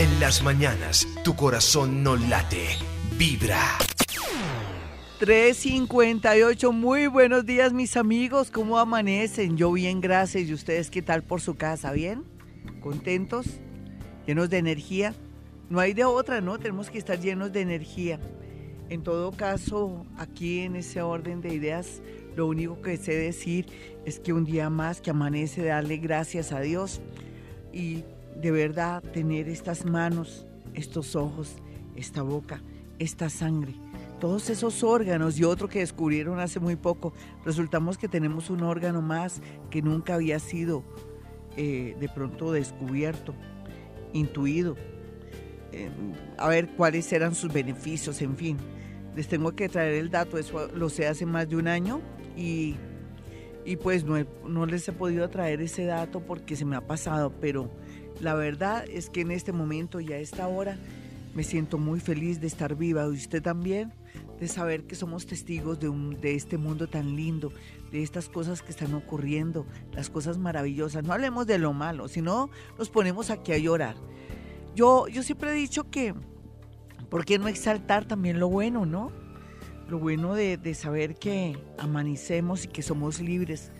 En las mañanas, tu corazón no late, vibra. 358, muy buenos días mis amigos, ¿cómo amanecen? Yo bien, gracias. ¿Y ustedes qué tal por su casa? ¿Bien? ¿Contentos? ¿Llenos de energía? No hay de otra, ¿no? Tenemos que estar llenos de energía. En todo caso, aquí en ese orden de ideas, lo único que sé decir es que un día más que amanece, darle gracias a Dios y de verdad tener estas manos, estos ojos, esta boca, esta sangre todos esos órganos y otro que descubrieron hace muy poco, resultamos que tenemos un órgano más que nunca había sido eh, de pronto descubierto, intuido. Eh, a ver cuáles eran sus beneficios, en fin. Les tengo que traer el dato, eso lo sé hace más de un año y, y pues no, no les he podido traer ese dato porque se me ha pasado, pero la verdad es que en este momento y a esta hora me siento muy feliz de estar viva. ¿Y usted también? de saber que somos testigos de, un, de este mundo tan lindo, de estas cosas que están ocurriendo, las cosas maravillosas. No hablemos de lo malo, sino nos ponemos aquí a llorar. Yo, yo siempre he dicho que, ¿por qué no exaltar también lo bueno, no? Lo bueno de, de saber que amanecemos y que somos libres,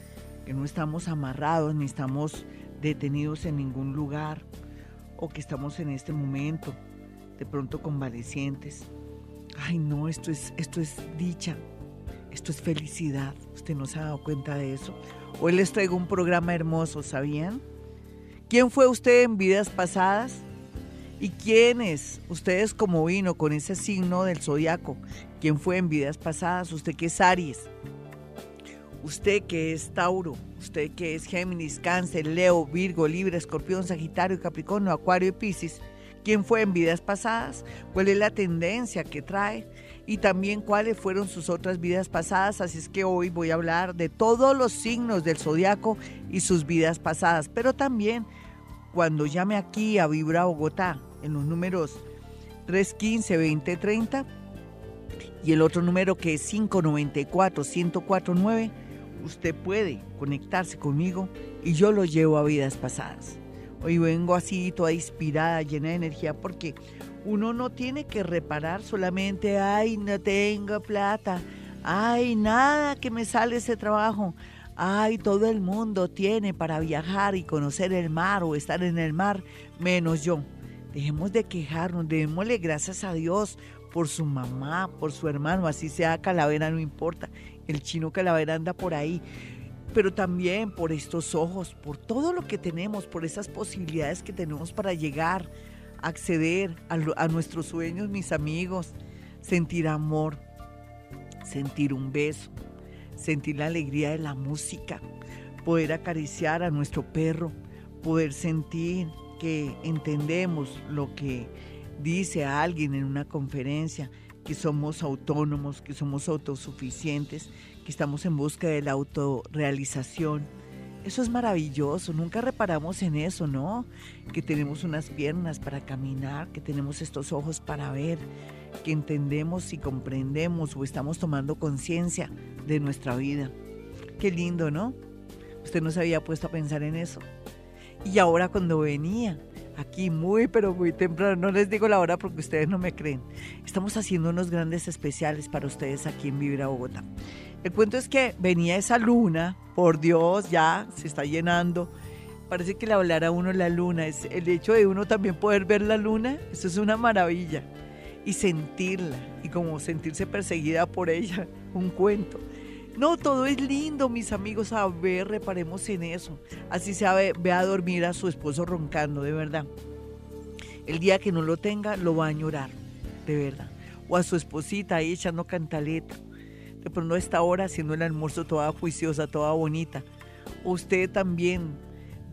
que no estamos amarrados ni estamos detenidos en ningún lugar o que estamos en este momento de pronto convalecientes ay no, esto es, esto es dicha, esto es felicidad. ¿Usted no se ha dado cuenta de eso? Hoy les traigo un programa hermoso, ¿sabían? ¿Quién fue usted en vidas pasadas? ¿Y quién es? Ustedes como vino con ese signo del zodiaco. ¿Quién fue en vidas pasadas? Usted que es Aries. Usted que es Tauro. Usted que es Géminis, Cáncer, Leo, Virgo, Libra, Escorpión, Sagitario, Capricornio, Acuario y Piscis quién fue en vidas pasadas, cuál es la tendencia que trae y también cuáles fueron sus otras vidas pasadas. Así es que hoy voy a hablar de todos los signos del zodiaco y sus vidas pasadas, pero también cuando llame aquí a Vibra Bogotá en los números 315-2030 y el otro número que es 594-1049, usted puede conectarse conmigo y yo lo llevo a vidas pasadas. Hoy vengo así toda inspirada, llena de energía, porque uno no tiene que reparar solamente, ay, no tengo plata, ay, nada que me sale ese trabajo, ay, todo el mundo tiene para viajar y conocer el mar o estar en el mar, menos yo. Dejemos de quejarnos, démosle gracias a Dios por su mamá, por su hermano, así sea calavera, no importa. El chino calavera anda por ahí. Pero también por estos ojos, por todo lo que tenemos, por esas posibilidades que tenemos para llegar, acceder a, nuestros sueños, mis amigos, sentir amor, sentir un beso, sentir la alegría de la música, poder acariciar a nuestro perro, poder sentir que entendemos lo que dice a alguien en una conferencia, que somos autónomos, que somos autosuficientes, que estamos en busca de la autorrealización. Eso es maravilloso, nunca reparamos en eso, ¿no? Que tenemos unas piernas para caminar, que tenemos estos ojos para ver, que entendemos y comprendemos o estamos tomando conciencia de nuestra vida. Qué lindo, ¿no? Usted no se había puesto a pensar en eso. Y ahora cuando venía aquí muy, pero muy temprano. No les digo la hora porque ustedes no me creen. Estamos haciendo unos grandes especiales para ustedes aquí en Vibra Bogotá. El cuento es que venía esa luna, por Dios, ya se está llenando. Parece que le hablara a uno la luna. Es el hecho de uno también poder ver la luna, eso es una maravilla. Y sentirla, y como sentirse perseguida por ella, un cuento. No, todo es lindo, mis amigos. A ver, reparemos en eso. Así se ve, a dormir a su esposo roncando, de verdad. El día que no lo tenga, lo va a llorar, de verdad. O a su esposita ahí echando cantaleta. De pronto a esta hora haciendo el almuerzo toda juiciosa, toda bonita. Usted también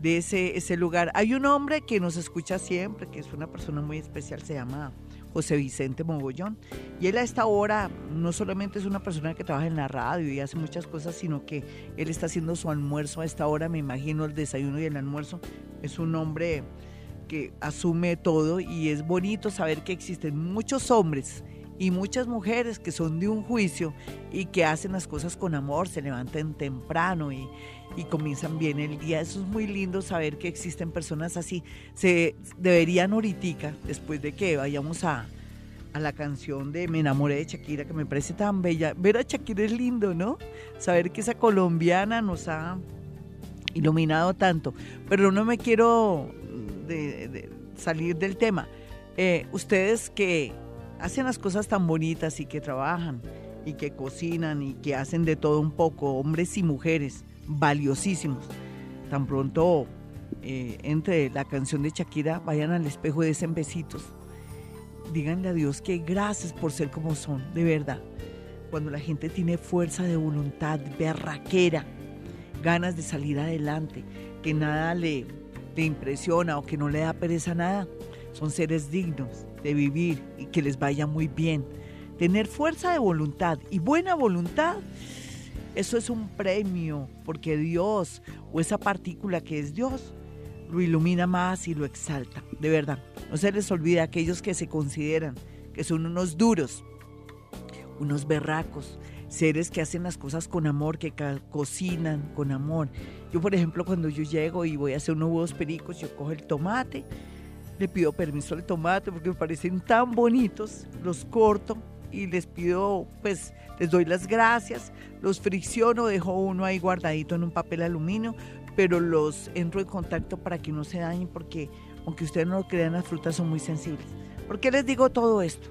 de ese, ese lugar. Hay un hombre que nos escucha siempre, que es una persona muy especial, se llama José Vicente Mogollón. Y él a esta hora no solamente es una persona que trabaja en la radio y hace muchas cosas, sino que él está haciendo su almuerzo a esta hora, me imagino el desayuno y el almuerzo. Es un hombre que asume todo y es bonito saber que existen muchos hombres y muchas mujeres que son de un juicio y que hacen las cosas con amor, se levantan temprano y, y comienzan bien el día. Eso es muy lindo saber que existen personas así. Se deberían ahorita, después de que vayamos a, a la canción de Me enamoré de Shakira, que me parece tan bella. Ver a Shakira es lindo, ¿no? Saber que esa colombiana nos ha iluminado tanto. Pero no me quiero de, salir del tema. Eh, ustedes que hacen las cosas tan bonitas y que trabajan y que cocinan y que hacen de todo un poco, hombres y mujeres, valiosísimos. Tan pronto eh, entre la canción de Shakira, vayan al espejo y desen besitos. Díganle a Dios que gracias por ser como son, de verdad. Cuando la gente tiene fuerza de voluntad, berraquera, ganas de salir adelante, que nada le, le impresiona o que no le da pereza nada, son seres dignos de vivir y que les vaya muy bien. Tener fuerza de voluntad y buena voluntad, eso es un premio, porque Dios o esa partícula que es Dios lo ilumina más y lo exalta, de verdad. No se les olvide a aquellos que se consideran que son unos duros, unos berracos, seres que hacen las cosas con amor, que cocinan con amor. Yo, por ejemplo, cuando yo llego y voy a hacer unos huevos pericos, yo cojo el tomate, le pido permiso al tomate porque me parecen tan bonitos, los corto y les pido, pues, les doy las gracias, los fricciono, dejo uno ahí guardadito en un papel aluminio, pero los entro en contacto para que no se dañen porque, aunque ustedes no lo crean, las frutas son muy sensibles. ¿Por qué les digo todo esto?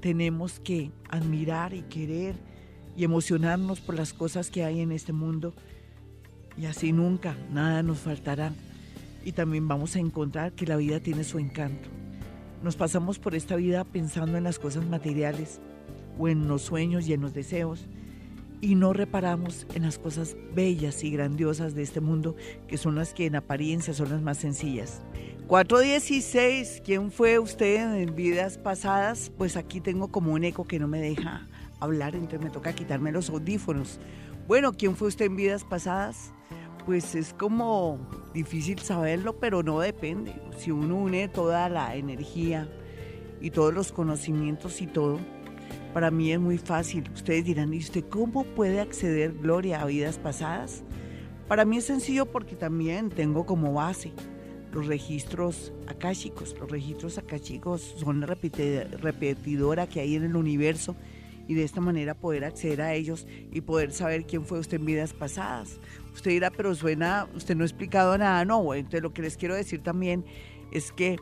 Tenemos que admirar y querer y emocionarnos por las cosas que hay en este mundo y así nunca nada nos faltará y también vamos a encontrar que la vida tiene su encanto. Nos pasamos por esta vida pensando en las cosas materiales o en los sueños y en los deseos y no reparamos en las cosas bellas y grandiosas de este mundo que son las que en apariencia son las más sencillas. 416, ¿quién fue usted en vidas pasadas? Pues aquí tengo como un eco que no me deja hablar, entonces me toca quitarme los audífonos. Bueno, ¿quién fue usted en vidas pasadas? Pues es como difícil saberlo, pero no depende. Si uno une toda la energía y todos los conocimientos y todo, para mí es muy fácil. Ustedes dirán, ¿y usted cómo puede acceder, Gloria, a vidas pasadas? Para mí es sencillo porque también tengo como base los registros akáshicos. Los registros akáshicos son la repetidora que hay en el universo y de esta manera poder acceder a ellos y poder saber quién fue usted en vidas pasadas. Usted dirá, pero suena, usted no ha explicado nada. No, entonces lo que les quiero decir también es que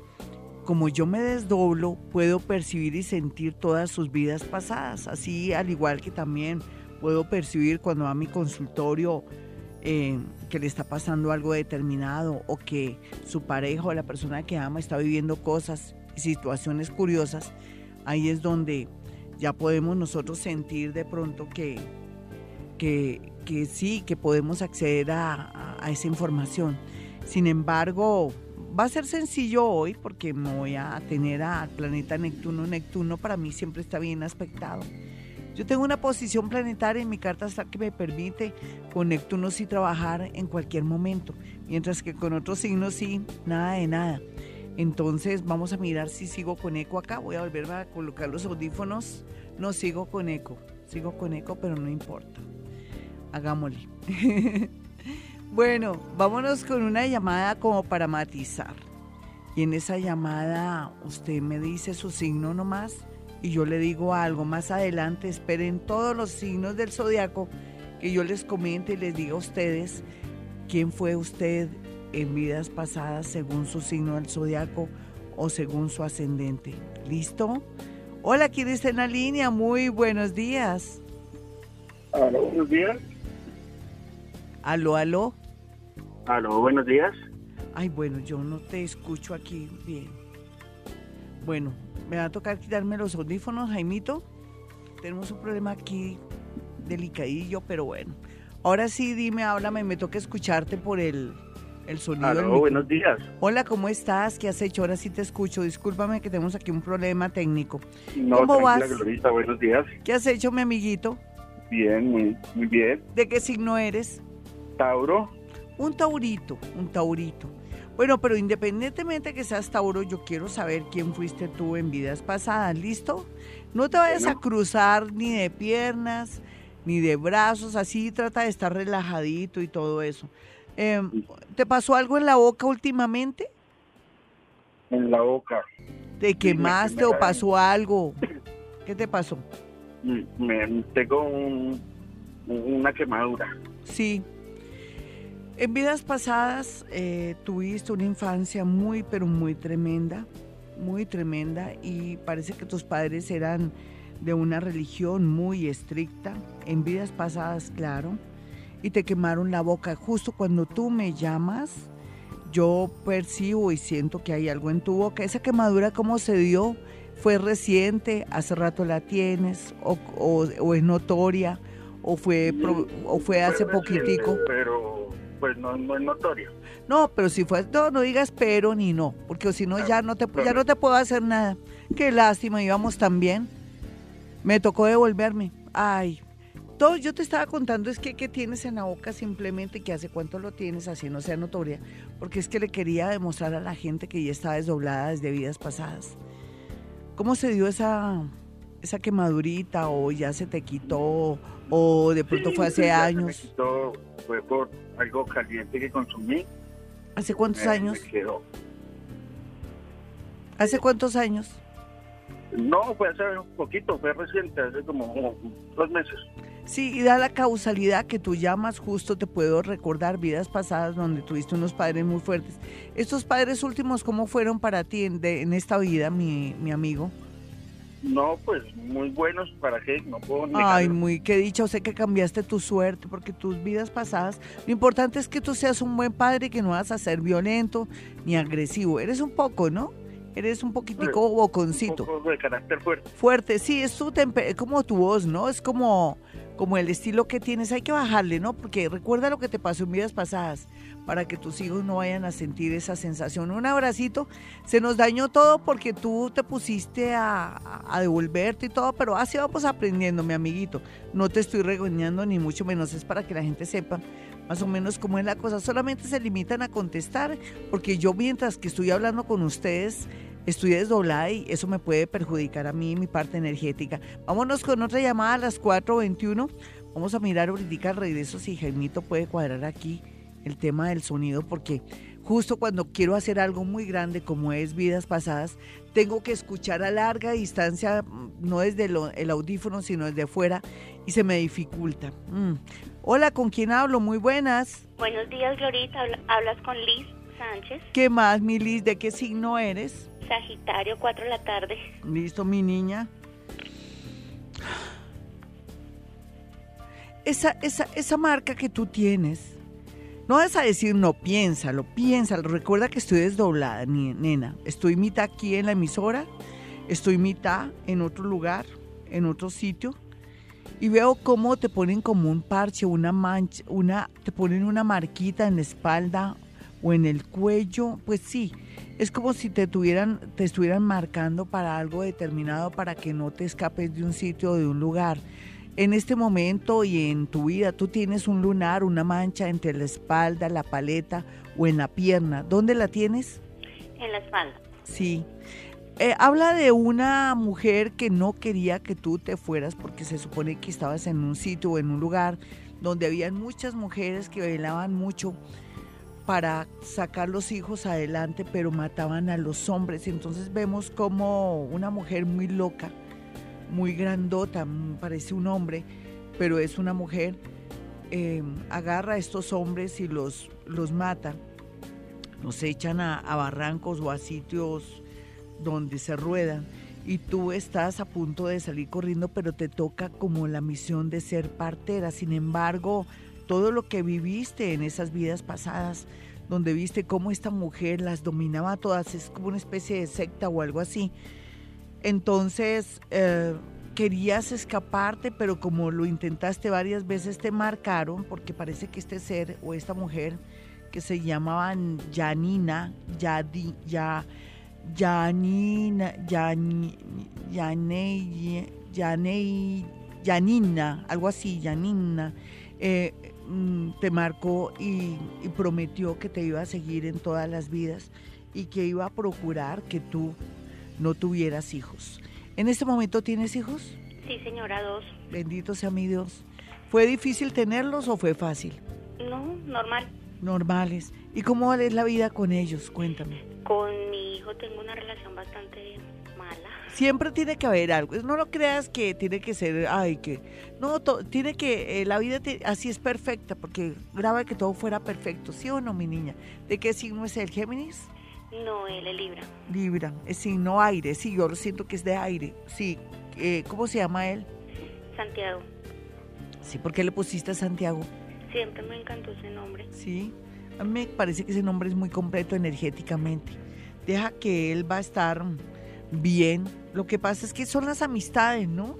como yo me desdoblo, puedo percibir y sentir todas sus vidas pasadas. Así, al igual que también puedo percibir cuando va a mi consultorio eh, que le está pasando algo determinado o que su pareja o la persona que ama está viviendo cosas y situaciones curiosas. Ahí es donde ya podemos nosotros sentir de pronto que, que, que sí, que podemos acceder a, esa información. Sin embargo, va a ser sencillo hoy porque me voy a tener al planeta Neptuno. Neptuno para mí siempre está bien aspectado. Yo tengo una posición planetaria en mi carta que me permite con Neptuno sí trabajar en cualquier momento, mientras que con otros signos sí, nada de nada. Entonces vamos a mirar si sigo con eco acá. Voy a volver a colocar los audífonos. No sigo con eco. Sigo con eco, pero no importa. Hagámosle. bueno, vámonos con una llamada como para matizar. Y en esa llamada usted me dice su signo nomás y yo le digo algo. Más adelante esperen todos los signos del zodiaco que yo les comente y les diga a ustedes quién fue usted en vidas pasadas según su signo del zodiaco o según su ascendente. ¿Listo? Hola, ¿quién está en la línea? Muy buenos días. Aló, buenos días. Aló, aló. Aló, buenos días. Ay, bueno, yo no te escucho aquí bien. Bueno, me va a tocar quitarme los audífonos, Jaimito. Tenemos un problema aquí delicadillo, pero bueno. Ahora sí, dime, háblame, me toca escucharte por el, el sonido. Aló, buenos días. Hola, ¿cómo estás? ¿Qué has hecho? Ahora sí te escucho. Discúlpame que tenemos aquí un problema técnico. No, ¿Cómo vas? Glorita, buenos días. ¿Qué has hecho, mi amiguito? Bien, muy, muy bien. ¿De qué signo eres? Tauro. Un taurito, un taurito. Bueno, pero independientemente que seas Tauro, yo quiero saber quién fuiste tú en vidas pasadas, ¿listo? No te vayas a cruzar ni de piernas, ni de brazos, así trata de estar relajadito y todo eso. Em, ¿Te pasó algo en la boca últimamente? En la boca. ¿Te quemaste o pasó algo? ¿Qué te pasó? Mm, me, tengo una quemadura. Sí. En vidas pasadas eh, tuviste una infancia muy, pero muy tremenda, muy tremenda, y parece que tus padres eran de una religión muy estricta, en vidas pasadas, claro, y te quemaron la boca. Justo cuando tú me llamas, yo percibo y siento que hay algo en tu boca. Esa quemadura, ¿cómo se dio? ¿Fue reciente? ¿Hace rato la tienes? ¿O, o, es notoria? ¿O fue, o fue hace poquitico? Pero pues no, es notoria. No, pero si fue, no, no digas pero ni no, porque si no ya no te ya no te puedo hacer nada. Qué lástima, íbamos tan bien. Me tocó devolverme. Ay, todo yo te estaba contando es que, tienes en la boca simplemente, que hace cuánto lo tienes, así no sea notoria, porque es que le quería demostrar a la gente que ya estaba desdoblada desde vidas pasadas. ¿Cómo se dio esa, esa quemadurita o ya se te quitó o de pronto fue hace años? fue por algo caliente que consumí. ¿Hace cuántos años? ¿Hace cuántos años? No, fue hace un poquito, fue reciente, hace como dos meses. Sí, y da la causalidad que tú llamas, justo te puedo recordar vidas pasadas donde tuviste unos padres muy fuertes. ¿Estos padres últimos cómo fueron para ti en, en esta vida, mi, mi, amigo? No, pues muy buenos, ¿para qué? No puedo Ay, muy, qué dicho, sé que cambiaste tu suerte, porque tus vidas pasadas, lo importante es que tú seas un buen padre, que no vas a ser violento ni agresivo. Eres un poco, ¿no? Eres un poquitico boconcito. Un poco de carácter fuerte. Fuerte, sí, es tu como tu voz, ¿no? Es como, como el estilo que tienes. Hay que bajarle, ¿no? Porque recuerda lo que te pasó en vidas pasadas para que tus hijos no vayan a sentir esa sensación. Un abracito. Se nos dañó todo porque tú te pusiste a, devolverte y todo, pero así vamos aprendiendo, mi amiguito. No te estoy regañando ni mucho menos, es para que la gente sepa más o menos cómo es la cosa. Solamente se limitan a contestar, porque yo mientras que estoy hablando con ustedes, estoy desdoblada y eso me puede perjudicar a mí mi parte energética. Vámonos con otra llamada a las 4.21. Vamos a mirar ahorita al regreso si Jaimito puede cuadrar aquí el tema del sonido, porque justo cuando quiero hacer algo muy grande como es vidas pasadas, tengo que escuchar a larga distancia, no desde el audífono, sino desde fuera, y se me dificulta. Mm. Hola, ¿con quién hablo? Muy buenas. Buenos días, Glorita. Hablas con Liz Sánchez. ¿Qué más, mi Liz? ¿De qué signo eres? Sagitario, 4 de la tarde. Listo, mi niña. Esa, esa, esa marca que tú tienes, no vas a decir no, piénsalo, piénsalo. Recuerda que estoy desdoblada, nena. Estoy mitad aquí en la emisora, estoy mitad en otro lugar, en otro sitio y veo cómo te ponen como un parche, una mancha, una, te ponen una marquita en la espalda o en el cuello, pues sí, es como si te tuvieran, te estuvieran marcando para algo determinado para que no te escapes de un sitio o de un lugar. En este momento y en tu vida, tú tienes un lunar, una mancha entre la espalda, la paleta o en la pierna. ¿Dónde la tienes? En la espalda. Sí. Eh, habla de una mujer que no quería que tú te fueras porque se supone que estabas en un sitio o en un lugar donde habían muchas mujeres que bailaban mucho para sacar los hijos adelante, pero mataban a los hombres. Entonces vemos como una mujer muy loca, muy grandota, parece un hombre, pero es una mujer, em, agarra a estos hombres y los, los mata, los echan a barrancos o a sitios donde se ruedan y tú estás a punto de salir corriendo, pero te toca como la misión de ser partera. Sin embargo, todo lo que viviste en esas vidas pasadas, donde viste cómo esta mujer las dominaba todas, es como una especie de secta o algo así. Entonces, eh, querías escaparte, pero como lo intentaste varias veces, te marcaron, porque parece que este ser o esta mujer que se llamaban Janina, ya, ya Janina, Yan, Yanei, Yanei, Yanina, algo así, Yanina, eh, mm, te marcó y, y prometió que te iba a seguir en todas las vidas y que iba a procurar que tú no tuvieras hijos. ¿En este momento tienes hijos? Sí, señora, dos. Bendito sea mi Dios. ¿Fue difícil tenerlos o fue fácil? No, normal. Normales. ¿Y cómo es la vida con ellos? Cuéntame. Con mi hijo tengo una relación bastante mala. Siempre tiene que haber algo. No lo creas que tiene que ser, ay, que... No, to- tiene que, eh, la vida te- así es perfecta, porque graba que todo fuera perfecto, ¿sí o no, mi niña? ¿De qué signo es el Géminis? No, él es Libra. Libra, es signo aire, sí, yo lo siento que es de aire, sí. Eh, ¿Cómo se llama él? Santiago. Sí, ¿por qué le pusiste a Santiago? Siempre me encantó ese nombre. Sí, a mí me parece que ese nombre es muy completo energéticamente. Deja que él va a estar bien. Lo que pasa es que son las amistades, ¿no?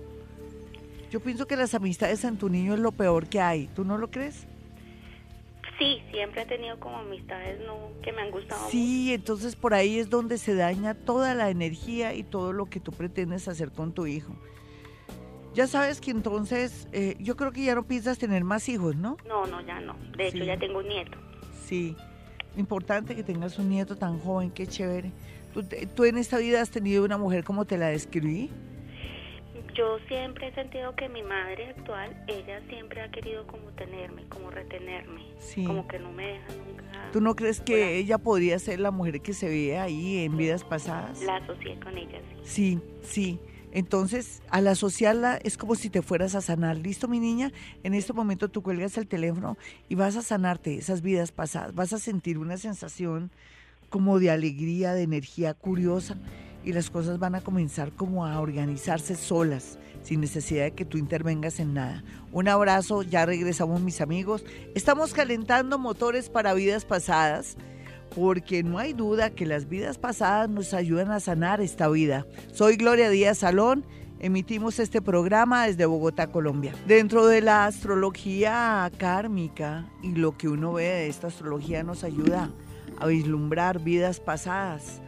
Yo pienso que las amistades en tu niño es lo peor que hay. ¿Tú no lo crees? Sí, siempre he tenido como amistades no que me han gustado Sí, entonces por ahí es donde se daña toda la energía y todo lo que tú pretendes hacer con tu hijo. Ya sabes que entonces, eh, yo creo que ya no piensas tener más hijos, ¿no? No, no, ya no. De hecho, Sí. ya tengo un nieto. Sí, importante que tengas un nieto tan joven, qué chévere. ¿Tú, te- tú en esta vida has tenido una mujer como te la describí? Yo siempre he sentido que mi madre actual, ella siempre ha querido como tenerme, como retenerme. Sí. Como que no me deja nunca. ¿Tú no crees que ella podría ser la mujer que se ve ahí en vidas pasadas? La asocié con ella, sí. Sí, sí. Entonces, al asociarla es como si te fueras a sanar. ¿Listo, mi niña? En este momento tú cuelgas el teléfono y vas a sanarte esas vidas pasadas. Vas a sentir una sensación como de alegría, de energía curiosa y las cosas van a comenzar como a organizarse solas, sin necesidad de que tú intervengas en nada. Un abrazo, ya regresamos mis amigos. Estamos calentando motores para vidas pasadas porque no hay duda que las vidas pasadas nos ayudan a sanar esta vida. Soy Gloria Díaz Salón. Emitimos este programa desde Bogotá, Colombia. Dentro de la astrología kármica y lo que uno ve de esta astrología nos ayuda a vislumbrar vidas pasadas.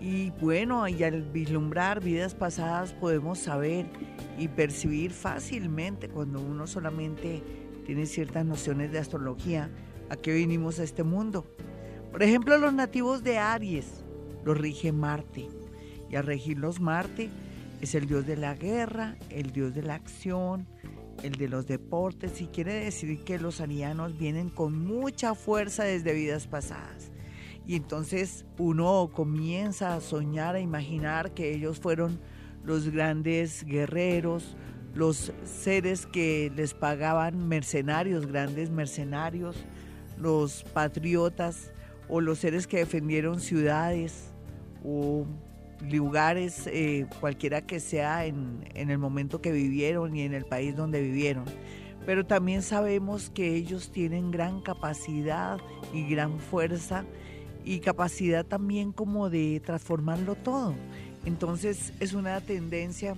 Y bueno, y al vislumbrar vidas pasadas podemos saber y percibir fácilmente cuando uno solamente tiene ciertas nociones de astrología a qué vinimos a este mundo. Por ejemplo, los nativos de Aries los rige Marte. Y al regirlos Marte es el dios de la guerra, el dios de la acción, el de los deportes. Y quiere decir que los arianos vienen con mucha fuerza desde vidas pasadas. Y entonces uno comienza a soñar, a imaginar que ellos fueron los grandes guerreros, los seres que les pagaban mercenarios, grandes mercenarios, los patriotas o los seres que defendieron ciudades o lugares, eh, cualquiera que sea en, en el momento que vivieron y en el país donde vivieron. Pero también sabemos que ellos tienen gran capacidad y gran fuerza y capacidad también como de transformarlo todo. Entonces es una tendencia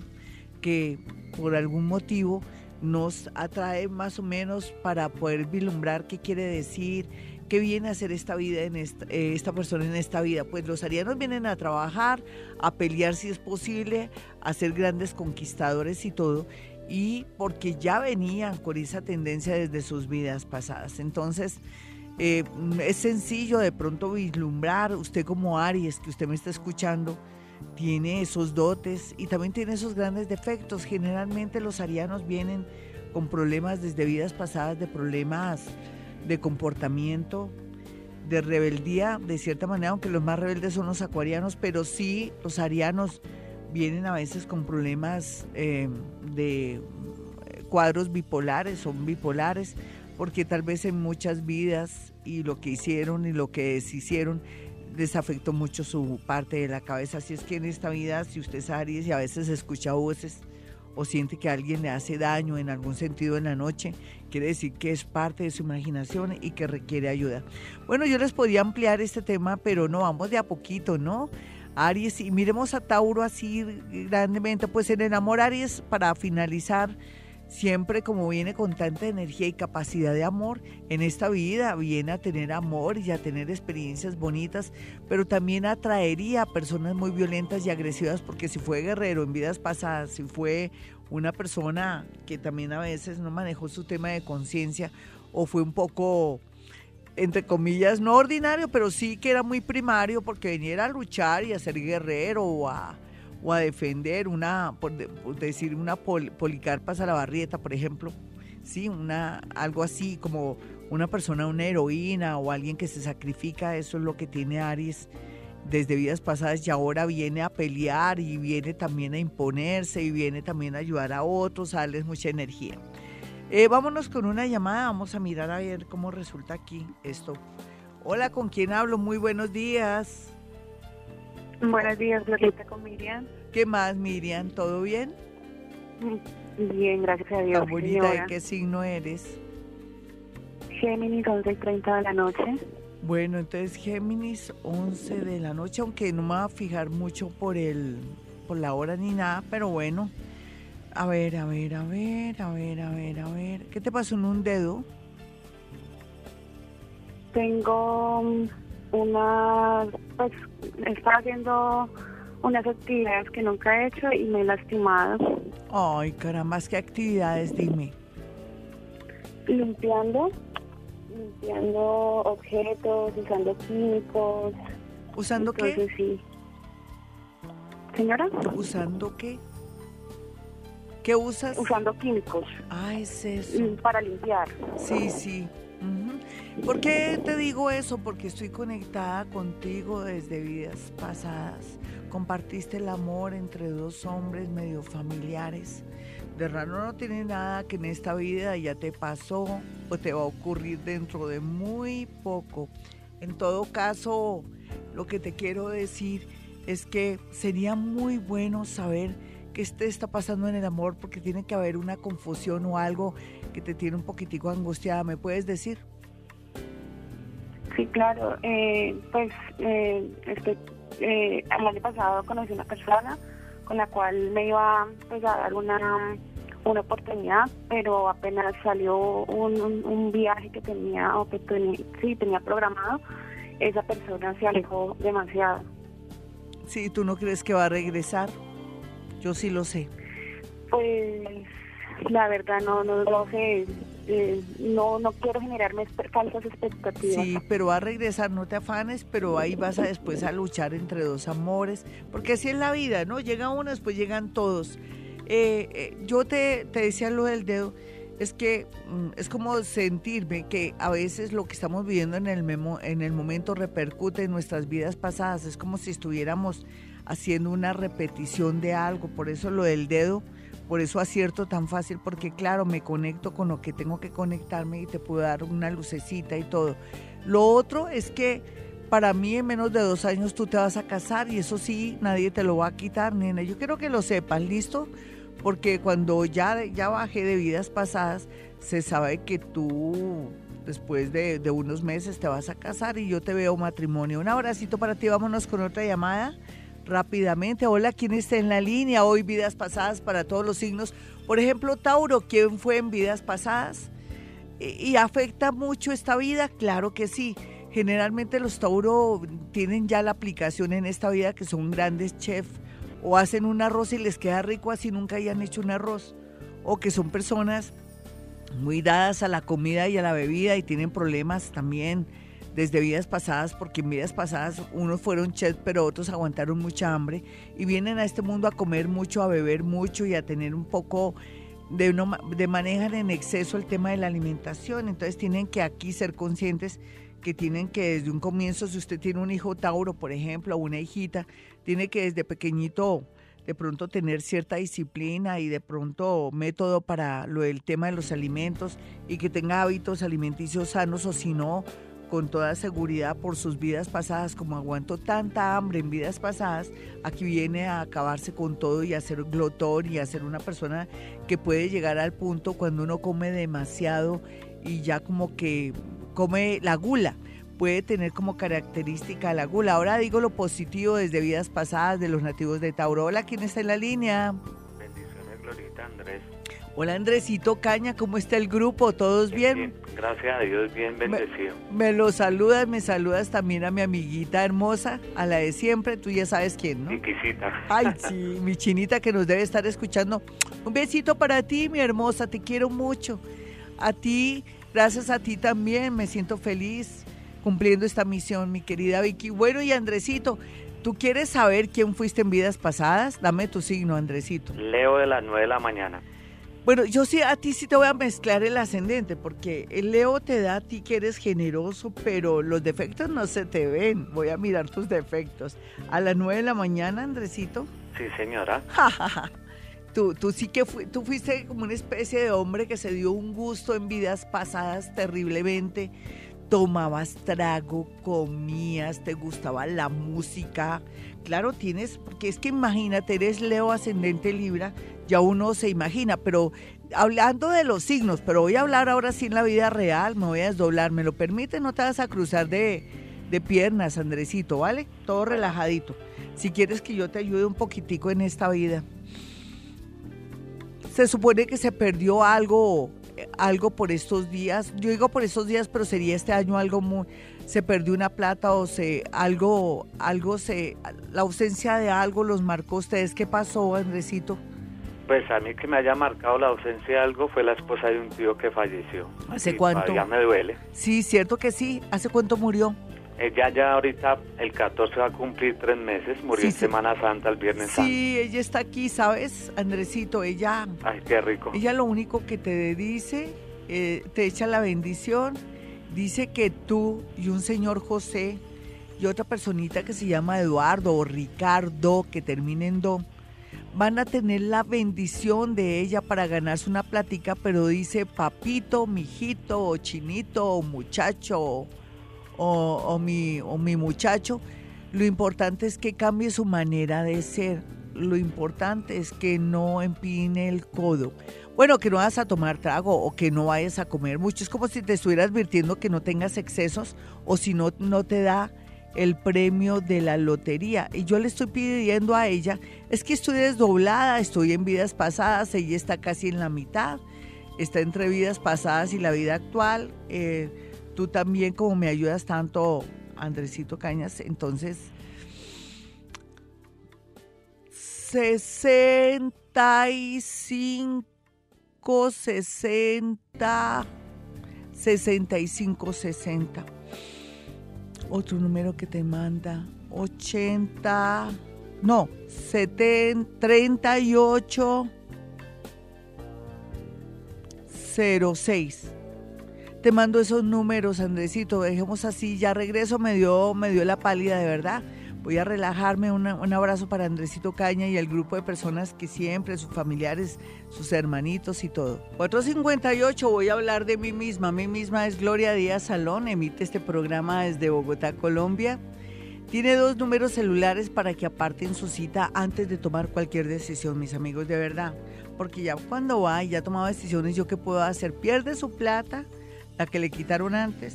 que por algún motivo nos atrae más o menos para poder vislumbrar qué quiere decir, qué viene a hacer esta vida en esta, eh, esta persona en esta vida. Pues los arianos vienen a trabajar, a pelear si es posible, a ser grandes conquistadores y todo, y porque ya venían con esa tendencia desde sus vidas pasadas. Entonces, eh, es sencillo de pronto vislumbrar, usted como Aries, que usted me está escuchando, tiene esos dotes y también tiene esos grandes defectos. Generalmente los arianos vienen con problemas desde vidas pasadas, de problemas de comportamiento, de rebeldía, de cierta manera, aunque los más rebeldes son los acuarianos, pero sí los arianos vienen a veces con problemas eh, de cuadros bipolares, son bipolares, porque tal vez en muchas vidas y lo que hicieron y lo que deshicieron les afectó mucho su parte de la cabeza. Así es que en esta vida, si usted es Aries y a veces escucha voces o siente que alguien le hace daño en algún sentido en la noche, quiere decir que es parte de su imaginación y que requiere ayuda. Bueno, yo les podía ampliar este tema, pero no, vamos de a poquito, ¿no? Aries, y miremos a Tauro así grandemente, pues en el amor Aries, para finalizar, siempre como viene con tanta energía y capacidad de amor en esta vida, viene a tener amor y a tener experiencias bonitas, pero también atraería a personas muy violentas y agresivas, porque si fue guerrero en vidas pasadas, si fue una persona que también a veces no manejó su tema de conciencia o fue un poco, entre comillas, no ordinario, pero sí que era muy primario porque venía a luchar y a ser guerrero o a, o a defender una, por, decir, una policarpa a la barrieta, por ejemplo. Sí, una, algo así como una persona, una heroína o alguien que se sacrifica, eso es lo que tiene Aries desde vidas pasadas y ahora viene a pelear y viene también a imponerse y viene también a ayudar a otros, a darles mucha energía. Eh, vámonos con una llamada, vamos a mirar a ver cómo resulta aquí esto. Hola, ¿con quién hablo? Muy buenos días. Buenos días, Glorita, con Miriam. ¿Qué más, Miriam? ¿Todo bien? Bien, gracias a Dios. ¿de qué signo eres? Géminis, 11 y 30 de la noche. Bueno, entonces Géminis 11 de la noche, aunque no me va a fijar mucho por el por la hora ni nada, pero bueno. A ver, a ver, a ver, a ver, a ver, a ver. ¿Qué te pasó en un dedo? Tengo una, pues, estaba haciendo unas actividades que nunca he hecho y me he lastimado. Ay, caramba, ¿qué actividades? Dime. Limpiando limpiando objetos, usando químicos. ¿Usando qué? sí. Señora. ¿Usando qué? ¿Qué usas? Usando químicos. Ah, es eso. Mm, para limpiar. Sí, sí. ¿Por qué te digo eso? Porque estoy conectada contigo desde vidas pasadas. Compartiste el amor entre dos hombres medio familiares de raro no tiene nada que en esta vida ya te pasó o te va a ocurrir dentro de muy poco. En todo caso, lo que te quiero decir es que sería muy bueno saber qué te está pasando en el amor porque tiene que haber una confusión o algo que te tiene un poquitico angustiada. ¿Me puedes decir? Sí, claro. Eh, pues eh, este, eh, el año pasado conocí una persona con la cual me iba pues, a dar una, una oportunidad, pero apenas salió un, un, viaje que tenía o que tenía, sí, tenía programado, esa persona se alejó demasiado. Sí, ¿tú no crees que va a regresar? Yo sí lo sé. Pues la verdad no, no lo sé. Eh, no, no quiero generarme falsas expectativas. Sí, pero va a regresar, no te afanes, pero ahí vas a después a luchar entre dos amores, porque así es la vida, ¿no? Llega uno, después llegan todos. Eh, eh, yo te, te, decía lo del dedo, es que mm, es como sentirme que a veces lo que estamos viviendo en el, memo, en el momento repercute en nuestras vidas pasadas, es como si estuviéramos haciendo una repetición de algo, por eso lo del dedo por eso acierto tan fácil, porque claro, me conecto con lo que tengo que conectarme y te puedo dar una lucecita y todo. Lo otro es que para mí en menos de dos años tú te vas a casar y eso sí, nadie te lo va a quitar, nena. Yo quiero que lo sepan, ¿listo? Porque cuando ya, ya bajé de vidas pasadas, se sabe que tú después de, de unos meses te vas a casar y yo te veo matrimonio. Un abracito para ti, vámonos con otra llamada rápidamente. Hola, ¿quién está en la línea? Hoy vidas pasadas para todos los signos. Por ejemplo, Tauro, ¿quién fue en vidas pasadas? ¿Y, afecta mucho esta vida? Claro que sí. Generalmente los Tauro tienen ya la aplicación en esta vida que son grandes chefs o hacen un arroz y les queda rico así nunca hayan hecho un arroz o que son personas muy dadas a la comida y a la bebida y tienen problemas también desde vidas pasadas, porque en vidas pasadas unos fueron chefs, pero otros aguantaron mucha hambre y vienen a este mundo a comer mucho, a beber mucho y a tener un poco de, de manejar en exceso el tema de la alimentación. Entonces tienen que aquí ser conscientes que tienen que desde un comienzo, si usted tiene un hijo Tauro, por ejemplo, o una hijita, tiene que desde pequeñito de pronto tener cierta disciplina y de pronto método para lo del tema de los alimentos y que tenga hábitos alimenticios sanos o si no, con toda seguridad por sus vidas pasadas, como aguantó tanta hambre en vidas pasadas, aquí viene a acabarse con todo y a ser glotón y a ser una persona que puede llegar al punto cuando uno come demasiado y ya como que come la gula. Puede tener como característica la gula. Ahora digo lo positivo desde vidas pasadas de los nativos de Tauro. Hola, ¿quién está en la línea? Bendiciones, Glorita Andrés. Hola Andresito Caña, ¿cómo está el grupo? ¿Todos bien? Gracias a Dios, bien bendecido. Me, lo saludas, me saludas también a mi amiguita hermosa, a la de siempre, tú ya sabes quién, ¿no? Chiquisita. Ay, sí, mi chinita que nos debe estar escuchando. Un besito para ti, mi hermosa, te quiero mucho. A ti, Gracias a ti también, me siento feliz cumpliendo esta misión, mi querida Vicky. Bueno, y Andresito, ¿tú quieres saber quién fuiste en vidas pasadas? Dame tu signo, Andresito. Leo de las 9 de la mañana. Bueno, yo sí, a ti sí te voy a mezclar el ascendente, porque el Leo te da a ti que eres generoso, pero los defectos no se te ven. Voy a mirar tus defectos. A las 9 de la mañana, Andresito. Sí, señora. tú, tú sí que tú fuiste como una especie de hombre que se dio un gusto en vidas pasadas terriblemente. Tomabas trago, comías, te gustaba la música. Claro, tienes, porque es que imagínate, eres Leo ascendente Libra, ya uno se imagina, pero hablando de los signos, pero voy a hablar ahora sí en la vida real, me voy a desdoblar, ¿me lo permite? No te vas a cruzar de, de piernas, Andresito, ¿vale? Todo relajadito. Si quieres que yo te ayude un poquitico en esta vida. Se supone que se perdió algo, algo por estos días. Yo digo por estos días, pero sería este año algo muy se perdió una plata o se algo algo se la ausencia de algo los marcó ustedes. ¿Qué pasó, Andresito? Pues a mí que me haya marcado la ausencia de algo fue la esposa de un tío que falleció. ¿Hace cuánto? Ya me duele. Sí, cierto que sí. ¿Hace cuánto murió? Ella ya ahorita el 14 va a cumplir tres meses, murió en Semana Santa, el Viernes sí, Santo. Sí, ella está aquí, ¿sabes, Andresito? Ella... Ay, qué rico. Ella lo único que te dice, eh, te echa la bendición, dice que tú y un señor José y otra personita que se llama Eduardo o Ricardo, que termina en do, van a tener la bendición de ella para ganarse una plática, pero dice papito, mijito, o chinito, o muchacho, o, mi, o mi muchacho. Lo importante es que cambie su manera de ser. Lo importante es que no empine el codo. Bueno, que no vas a tomar trago o que no vayas a comer mucho. Es como si te estuviera advirtiendo que no tengas excesos o si no, no te da el premio de la lotería. Y yo le estoy pidiendo a ella, es que estoy desdoblada, estoy en vidas pasadas, ella está casi en la mitad, está entre vidas pasadas y la vida actual. Eh, tú también como me ayudas tanto, Andresito Cañas, entonces... 65, 60, 65, 60 otro número que te manda 80, no, 70, 38 06. Te mando esos números, Andresito, dejemos así, ya regreso, me dio, me dio la pálida de verdad. Voy a relajarme, un abrazo para Andresito Caña y el grupo de personas que siempre, sus familiares, sus hermanitos y todo. 458, voy a hablar de mí misma. Mí misma es Gloria Díaz Salón, emite este programa desde Bogotá, Colombia. Tiene dos números celulares para que aparten su cita antes de tomar cualquier decisión, mis amigos, de verdad. Porque ya cuando va y ya ha tomado decisiones, ¿yo qué puedo hacer? Pierde su plata, la que le quitaron antes,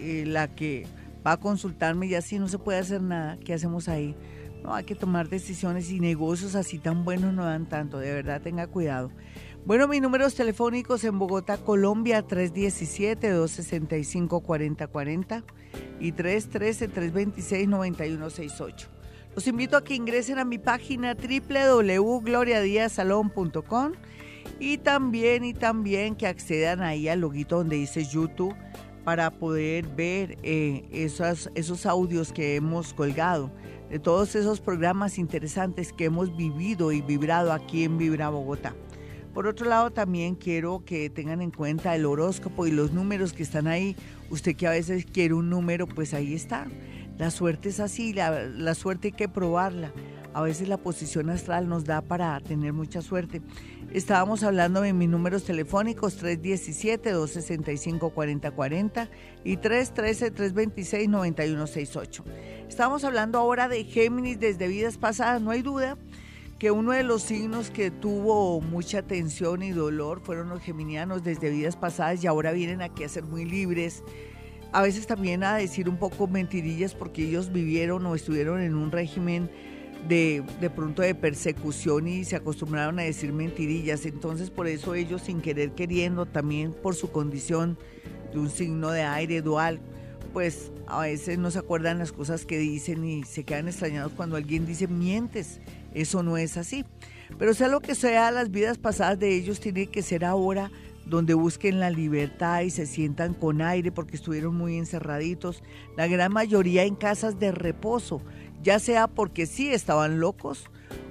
y la que va a consultarme y así no se puede hacer nada. ¿Qué hacemos ahí? No, hay que tomar decisiones y negocios así tan buenos no dan tanto. De verdad, tenga cuidado. Bueno, mis números telefónicos en Bogotá, Colombia, 317-265-4040 y 313-326-9168. Los invito a que ingresen a mi página www.gloriadiasalon.com y también, y también que accedan ahí al loguito donde dice YouTube para poder ver eh, esos, audios que hemos colgado, de todos esos programas interesantes que hemos vivido y vibrado aquí en Vibra Bogotá. Por otro lado, también quiero que tengan en cuenta el horóscopo y los números que están ahí. Usted que a veces quiere un número, pues ahí está. La suerte es así, la, la suerte hay que probarla. A veces la posición astral nos da para tener mucha suerte. Estábamos hablando de mis números telefónicos 317-265-4040 y 313-326-9168. Estamos hablando ahora de Géminis desde vidas pasadas. No hay duda que uno de los signos que tuvo mucha tensión y dolor fueron los geminianos desde vidas pasadas y ahora vienen aquí a ser muy libres. A veces también a decir un poco mentirillas porque ellos vivieron o estuvieron en un régimen de, de pronto de persecución y se acostumbraron a decir mentirillas. Entonces por eso ellos sin querer queriendo, también por su condición de un signo de aire dual, pues a veces no se acuerdan las cosas que dicen y se quedan extrañados cuando alguien dice mientes. Eso no es así. Pero sea lo que sea, las vidas pasadas de ellos tienen que ser ahora donde busquen la libertad y se sientan con aire porque estuvieron muy encerraditos, la gran mayoría en casas de reposo, ya sea porque sí estaban locos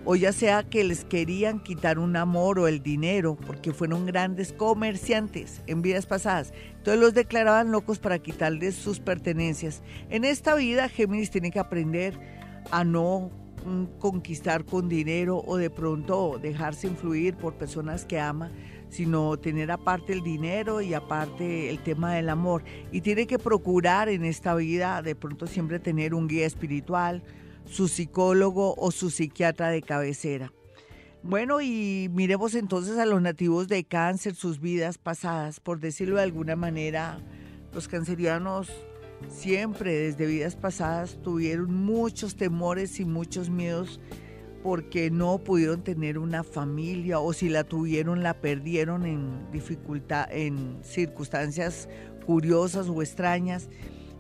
o ya sea que les querían quitar un amor o el dinero porque fueron grandes comerciantes en vidas pasadas. Entonces los declaraban locos para quitarles sus pertenencias. En esta vida Géminis tiene que aprender a no mm, conquistar con dinero o de pronto dejarse influir por personas que ama, sino tener aparte el dinero y aparte el tema del amor. Y tiene que procurar en esta vida de pronto siempre tener un guía espiritual, su psicólogo o su psiquiatra de cabecera. Bueno, y miremos entonces a los nativos de cáncer, sus vidas pasadas, por decirlo de alguna manera, los cancerianos siempre desde vidas pasadas tuvieron muchos temores y muchos miedos porque no pudieron tener una familia o si la tuvieron la perdieron en dificultad en circunstancias curiosas o extrañas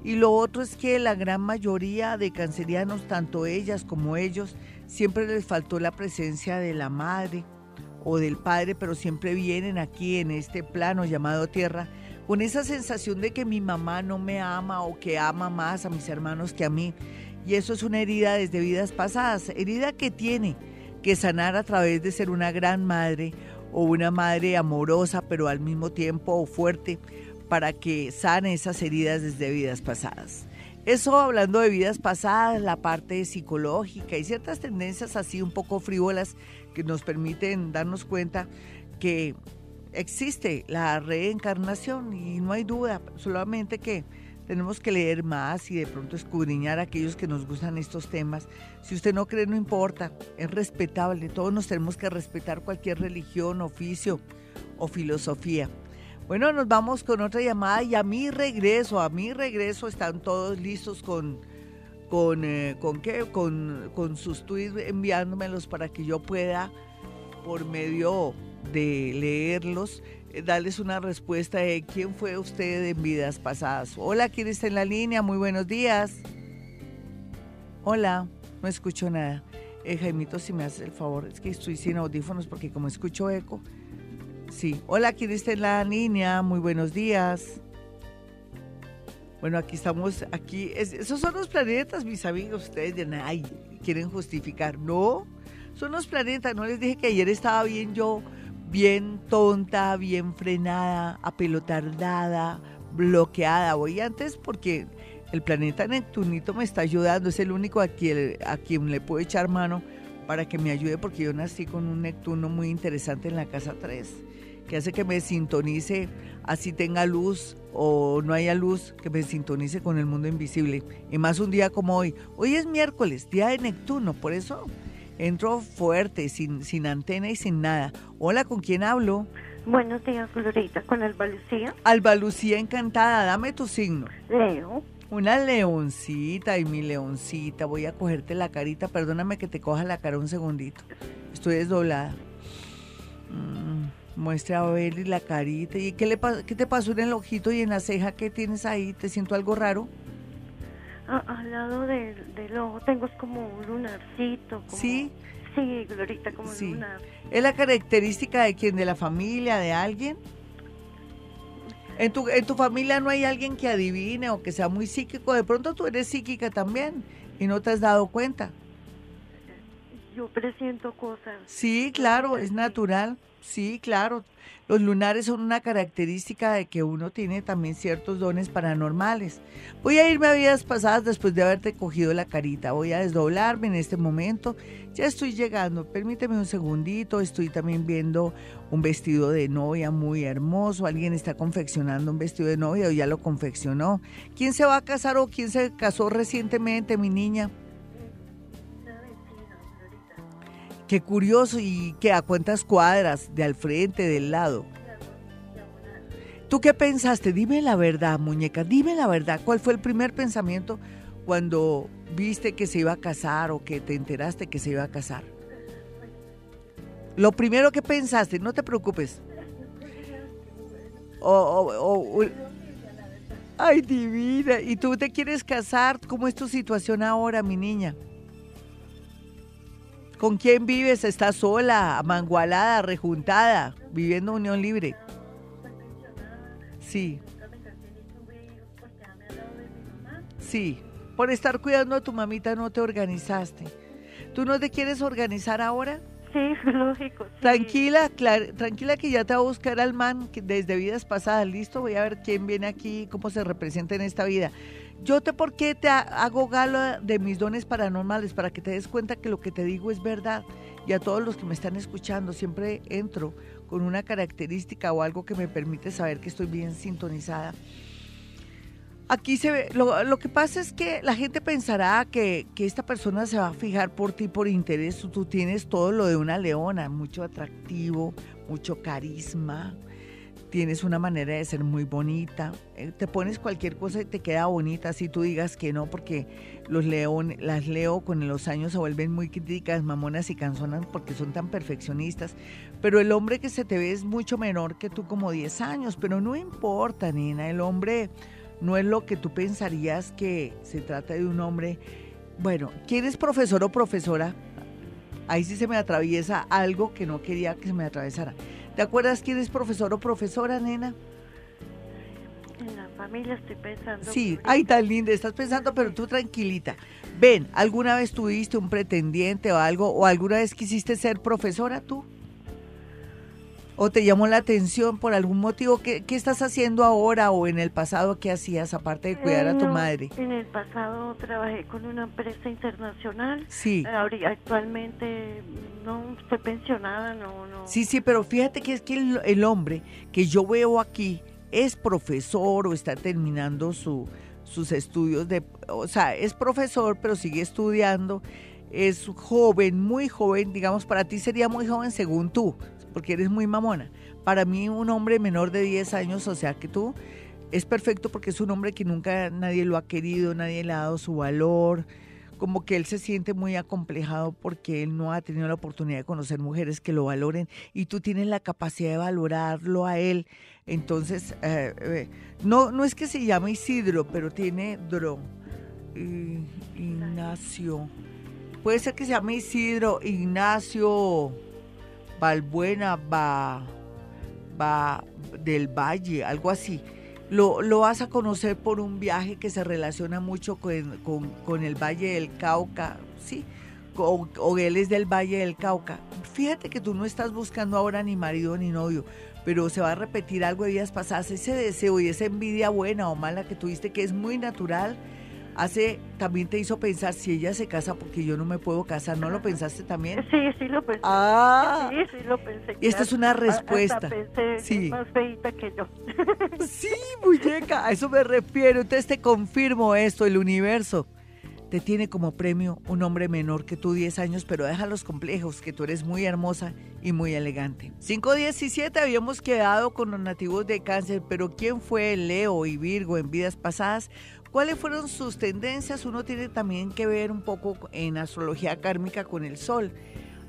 y lo otro es que la gran mayoría de cancerianos, tanto ellas como ellos, siempre les faltó la presencia de la madre o del padre, pero siempre vienen aquí en este plano llamado tierra con esa sensación de que mi mamá no me ama o que ama más a mis hermanos que a mí. Y eso es una herida desde vidas pasadas, herida que tiene que sanar a través de ser una gran madre o una madre amorosa, pero al mismo tiempo fuerte para que sane esas heridas desde vidas pasadas. Eso hablando de vidas pasadas, la parte psicológica y ciertas tendencias así un poco frívolas que nos permiten darnos cuenta que existe la reencarnación y no hay duda, solamente que tenemos que leer más y de pronto escudriñar a aquellos que nos gustan estos temas. Si usted no cree, no importa, es respetable, todos nos tenemos que respetar cualquier religión, oficio o filosofía. Bueno, nos vamos con otra llamada y a mi regreso, a mi regreso están todos listos con, con, eh, ¿con qué? Con, con sus tweets enviándomelos para que yo pueda, por medio de leerlos, darles una respuesta de quién fue usted en vidas pasadas. Hola, ¿quién está en la línea? Muy buenos días. Hola, no escucho nada. Eh, Jaimito, si me haces el favor, es que estoy sin audífonos porque como escucho eco, Sí. Hola, ¿quién está en la línea? Muy buenos días. Bueno, aquí estamos, aquí, esos son los planetas, mis amigos, ustedes de ay, quieren justificar. No, son los planetas, no les dije que ayer estaba bien yo, bien tonta, bien frenada, apelotardada, bloqueada. Voy antes porque el planeta Neptunito me está ayudando, es el único a quien, a quien le puedo echar mano para que me ayude porque yo nací con un Neptuno muy interesante en la casa 3 que hace que me sintonice, así tenga luz o no haya luz, que me sintonice con el mundo invisible. Y más un día como hoy. Hoy es miércoles, día de Neptuno, por eso entro fuerte, sin, sin antena y sin nada. Hola, ¿con quién hablo? Buenos días, Florita, con Alba Lucía. Alba Lucía, encantada, dame tu signo. Leo. Una leoncita y mi leoncita, voy a cogerte la carita, perdóname que te coja la cara un segundito. Estoy desdoblada. Mm. Muestra a ver la carita. ¿Y qué, le, qué te pasó en el ojito y en la ceja? ¿Qué tienes ahí? ¿Te siento algo raro? Al lado del, ojo tengo como un lunarcito. ¿Sí? Sí, Glorita, como un lunar. ¿Es la característica de quién? ¿De la familia? ¿De alguien? ¿En tu, ¿En tu familia no hay alguien que adivine o que sea muy psíquico? De pronto tú eres psíquica también y no te has dado cuenta. Yo presiento cosas. Sí, claro, es natural. Sí, claro. Los lunares son una característica de que uno tiene también ciertos dones paranormales. Voy a irme a vidas pasadas después de haberte cogido la carita. Voy a desdoblarme en este momento. Ya estoy llegando. Permíteme un segundito. Estoy también viendo un vestido de novia muy hermoso. Alguien está confeccionando un vestido de novia o ya lo confeccionó. ¿Quién se va a casar o quién se casó recientemente, mi niña? Qué curioso y que a cuántas cuadras, de al frente, del lado. ¿Tú qué pensaste? Dime la verdad, muñeca, dime la verdad. ¿Cuál fue el primer pensamiento cuando viste que se iba a casar o que te enteraste que se iba a casar? Lo primero que pensaste, no te preocupes. ay, divina. ¿Y tú te quieres casar? ¿Cómo es tu situación ahora, mi niña? ¿Con quién vives? ¿Estás sola, amangualada, rejuntada, viviendo unión libre? Sí. Sí, por estar cuidando a tu mamita no te organizaste. ¿Tú no te quieres organizar ahora? Sí, lógico. sí. Tranquila, clar- tranquila que ya te va a buscar al man que desde vidas pasadas. Listo, voy a ver quién viene aquí, cómo se representa en esta vida. Yo te por qué te ha- hago gala de mis dones paranormales para que te des cuenta que lo que te digo es verdad. Y a todos los que me están escuchando siempre entro con una característica o algo que me permite saber que estoy bien sintonizada. Aquí se ve, lo, lo que pasa es que la gente pensará que, que esta persona se va a fijar por ti por interés. Tú, tú tienes todo lo de una leona, mucho atractivo, mucho carisma, tienes una manera de ser muy bonita. Eh, te pones cualquier cosa y te queda bonita, si tú digas que no, porque los leones, las leo con los años se vuelven muy críticas, mamonas y canzonas porque son tan perfeccionistas. Pero el hombre que se te ve es mucho menor que tú, como 10 años, pero no importa, nena, el hombre no es lo que tú pensarías que se trata de un hombre. Bueno, ¿quién es profesor o profesora? Ahí sí se me atraviesa algo que no quería que se me atravesara. ¿Te acuerdas quién es profesor o profesora, nena? En la familia estoy pensando. Sí, ahorita. ay, tan linda, estás pensando, pero tú tranquilita. Ven, ¿alguna vez tuviste un pretendiente o algo, o alguna vez quisiste ser profesora tú? ¿O te llamó la atención por algún motivo? ¿Qué, qué estás haciendo ahora o en el pasado? ¿Qué hacías aparte de cuidar Eh, a tu no, madre? En el pasado trabajé con una empresa internacional. Sí. Actualmente no estoy pensionada, no, no. Sí, sí, pero fíjate que es que el, el hombre que yo veo aquí es profesor o está terminando su, sus estudios de, o sea, es profesor, pero sigue estudiando, es joven, muy joven, digamos, para ti sería muy joven según tú, porque eres muy mamona. Para mí un hombre menor de 10 años, o sea que tú, es perfecto porque es un hombre que nunca nadie lo ha querido, nadie le ha dado su valor, como que él se siente muy acomplejado porque él no ha tenido la oportunidad de conocer mujeres que lo valoren y tú tienes la capacidad de valorarlo a él. Entonces, eh, eh, no, no es que se llame Isidro, pero tiene Dro. Ignacio. Puede ser que se llame Isidro, Ignacio Balbuena, va, va del Valle, algo así lo, lo vas a conocer por un viaje que se relaciona mucho con, con- con el Valle del Cauca, ¿sí? O, o él es del Valle del Cauca. Fíjate que tú no estás buscando ahora ni marido ni novio, pero se va a repetir algo de días pasadas. Ese deseo y esa envidia buena o mala que tuviste, que es muy natural, hace, también te hizo pensar si ella se casa porque yo no me puedo casar. ¿No lo pensaste también? Sí, sí lo pensé. Ah. Sí, sí lo pensé. Y esta es una Hasta respuesta. pensé, Sí. más feita que yo. Sí, muñeca, a eso me refiero. Entonces te confirmo esto, el universo te tiene como premio un hombre menor que tú 10 años, pero deja los complejos, que tú eres muy hermosa y muy elegante. 517 habíamos quedado con los nativos de cáncer, pero ¿quién fue Leo y Virgo en vidas pasadas? ¿Cuáles fueron sus tendencias? Uno tiene también que ver un poco en astrología kármica con el sol.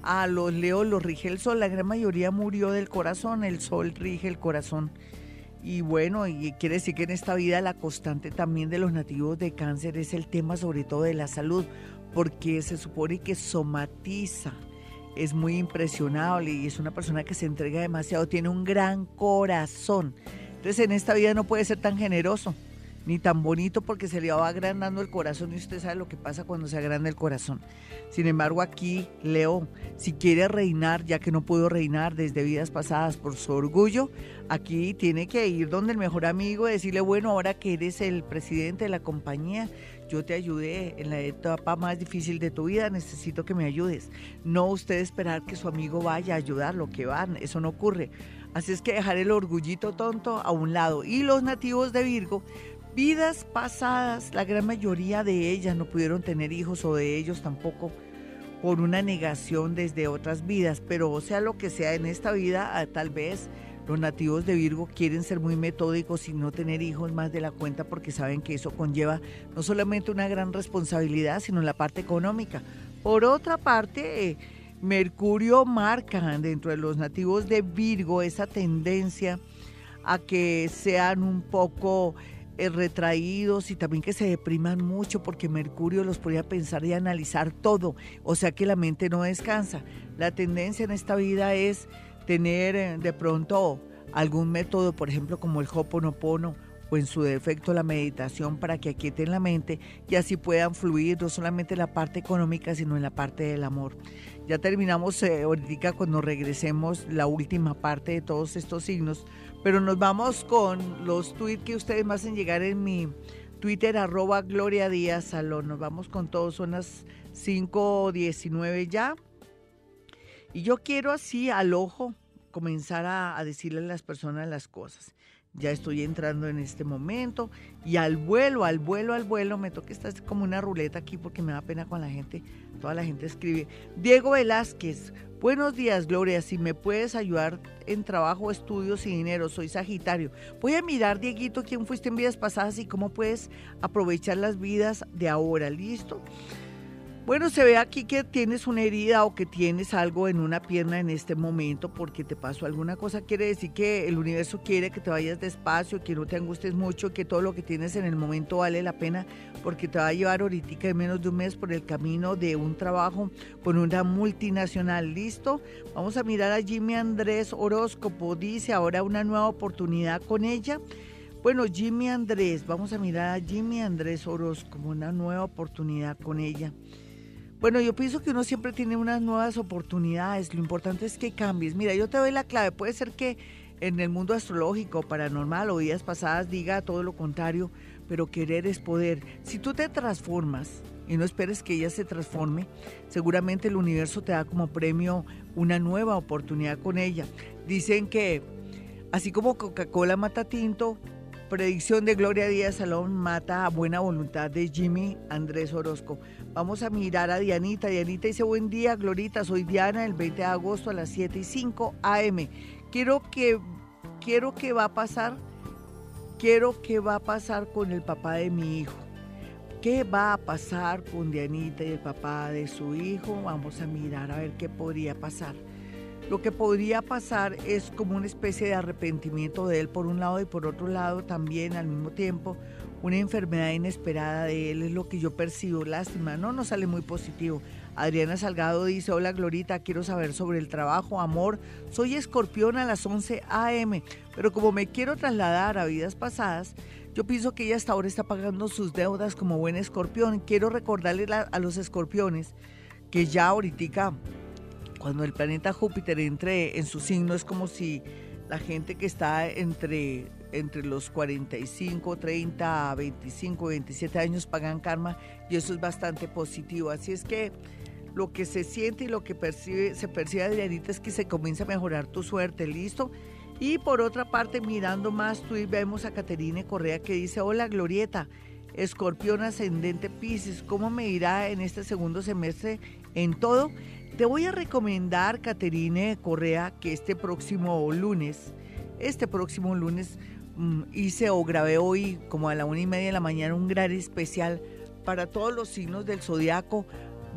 A los Leo los rige el sol, la gran mayoría murió del corazón, el sol rige el corazón. Y bueno, y quiere decir que en esta vida la constante también de los nativos de cáncer es el tema sobre todo de la salud, porque se supone que somatiza, es muy impresionable y es una persona que se entrega demasiado, tiene un gran corazón. Entonces en esta vida no puede ser tan generoso ni tan bonito porque se le va agrandando el corazón y usted sabe lo que pasa cuando se agranda el corazón. Sin embargo, aquí Leo, si quiere reinar, ya que no pudo reinar desde vidas pasadas por su orgullo, aquí tiene que ir donde el mejor amigo, decirle, bueno, ahora que eres el presidente de la compañía, yo te ayudé en la etapa más difícil de tu vida, necesito que me ayudes. No usted esperar que su amigo vaya a ayudarlo, que van, eso no ocurre. Así es que dejar el orgullito tonto a un lado. Y los nativos de Virgo, vidas pasadas, la gran mayoría de ellas no pudieron tener hijos o de ellos tampoco por una negación desde otras vidas, pero sea lo que sea en esta vida, ah, tal vez los nativos de Virgo quieren ser muy metódicos y no tener hijos más de la cuenta porque saben que eso conlleva no solamente una gran responsabilidad, sino la parte económica. Por otra parte, eh, Mercurio marca dentro de los nativos de Virgo esa tendencia a que sean un poco eh, retraídos y también que se depriman mucho porque Mercurio los podría pensar y analizar todo, o sea que la mente no descansa. La tendencia en esta vida es tener eh, de pronto algún método, por ejemplo, como el Hoponopono o en su defecto la meditación para que aquieten la mente y así puedan fluir no solamente en la parte económica, sino en la parte del amor. Ya terminamos eh, ahorita cuando regresemos la última parte de todos estos signos, pero nos vamos con los tweets que ustedes me hacen llegar en mi Twitter, arroba Gloria Díaz Salón. Nos vamos con todos, son las 5.19 ya. Y yo quiero así al ojo comenzar a, decirle a las personas las cosas ya estoy entrando en este momento y al vuelo, al vuelo, al vuelo, me toca estar como una ruleta aquí porque me da pena con la gente, toda la gente escribe. Diego Velázquez, buenos días Gloria, si me puedes ayudar en trabajo, estudios y dinero, soy Sagitario. Voy a mirar, Dieguito, quién fuiste en vidas pasadas y cómo puedes aprovechar las vidas de ahora, ¿listo? Bueno, se ve aquí que tienes una herida o que tienes algo en una pierna en este momento porque te pasó alguna cosa. Quiere decir que el universo quiere que te vayas despacio, que no te angusties mucho, que todo lo que tienes en el momento vale la pena porque te va a llevar ahorita en menos de un mes por el camino de un trabajo con una multinacional. ¿Listo? Vamos a mirar a Jimmy Andrés Horóscopo. Dice ahora una nueva oportunidad con ella. Bueno, Jimmy Andrés, vamos a mirar a Jimmy Andrés Horóscopo, una nueva oportunidad con ella. Bueno, yo pienso que uno siempre tiene unas nuevas oportunidades. Lo importante es que cambies. Mira, yo te doy la clave. Puede ser que en el mundo astrológico, paranormal o días pasadas diga todo lo contrario, pero querer es poder. Si tú te transformas y no esperes que ella se transforme, seguramente el universo te da como premio una nueva oportunidad con ella. Dicen que así como Coca-Cola mata tinto, predicción de Gloria Díaz Salón mata a buena voluntad de Jimmy Andrés Orozco. Vamos a mirar a Dianita. Dianita dice, buen día, Glorita, soy Diana, el 20 de agosto a las 7 y 5 AM. Quiero que, quiero que va a pasar, quiero que va a pasar con el papá de mi hijo. ¿Qué va a pasar con Dianita y el papá de su hijo? Vamos a mirar a ver qué podría pasar. Lo que podría pasar es como una especie de arrepentimiento de él por un lado y por otro lado también al mismo tiempo una enfermedad inesperada de él, es lo que yo percibo, lástima, no nos sale muy positivo. Adriana Salgado dice, hola Glorita, quiero saber sobre el trabajo, amor, soy escorpión a las 11 a.m., pero como me quiero trasladar a vidas pasadas, yo pienso que ella hasta ahora está pagando sus deudas como buen escorpión. Quiero recordarle a los escorpiones que ya ahorita, cuando el planeta Júpiter entre en su signo, es como si la gente que está entre entre los 45, 30, 25, 27 años pagan karma y eso es bastante positivo. Así es que lo que se siente y lo que percibe, se percibe Adrianita es que se comienza a mejorar tu suerte, ¿listo? Y por otra parte, mirando más, tú vemos a Caterine Correa que dice, hola Glorieta, escorpión ascendente Pisces, ¿cómo me irá en este segundo semestre en todo? Te voy a recomendar, Caterine Correa, que este próximo lunes, este próximo lunes Mm, hice o grabé hoy como a la una y media de la mañana un gran especial para todos los signos del zodiaco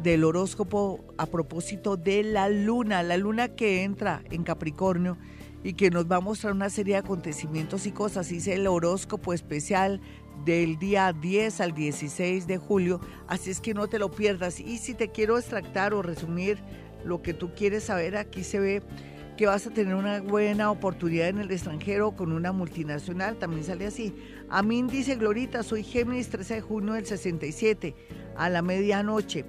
del horóscopo a propósito de la luna, la luna que entra en Capricornio y que nos va a mostrar una serie de acontecimientos y cosas. Hice el horóscopo especial del día 10 al 16 de julio, así es que no te lo pierdas. Y si te quiero extractar o resumir lo que tú quieres saber, aquí se ve que vas a tener una buena oportunidad en el extranjero con una multinacional, también sale así. A mí dice Glorita, soy Géminis 13 de junio del 67, a la medianoche.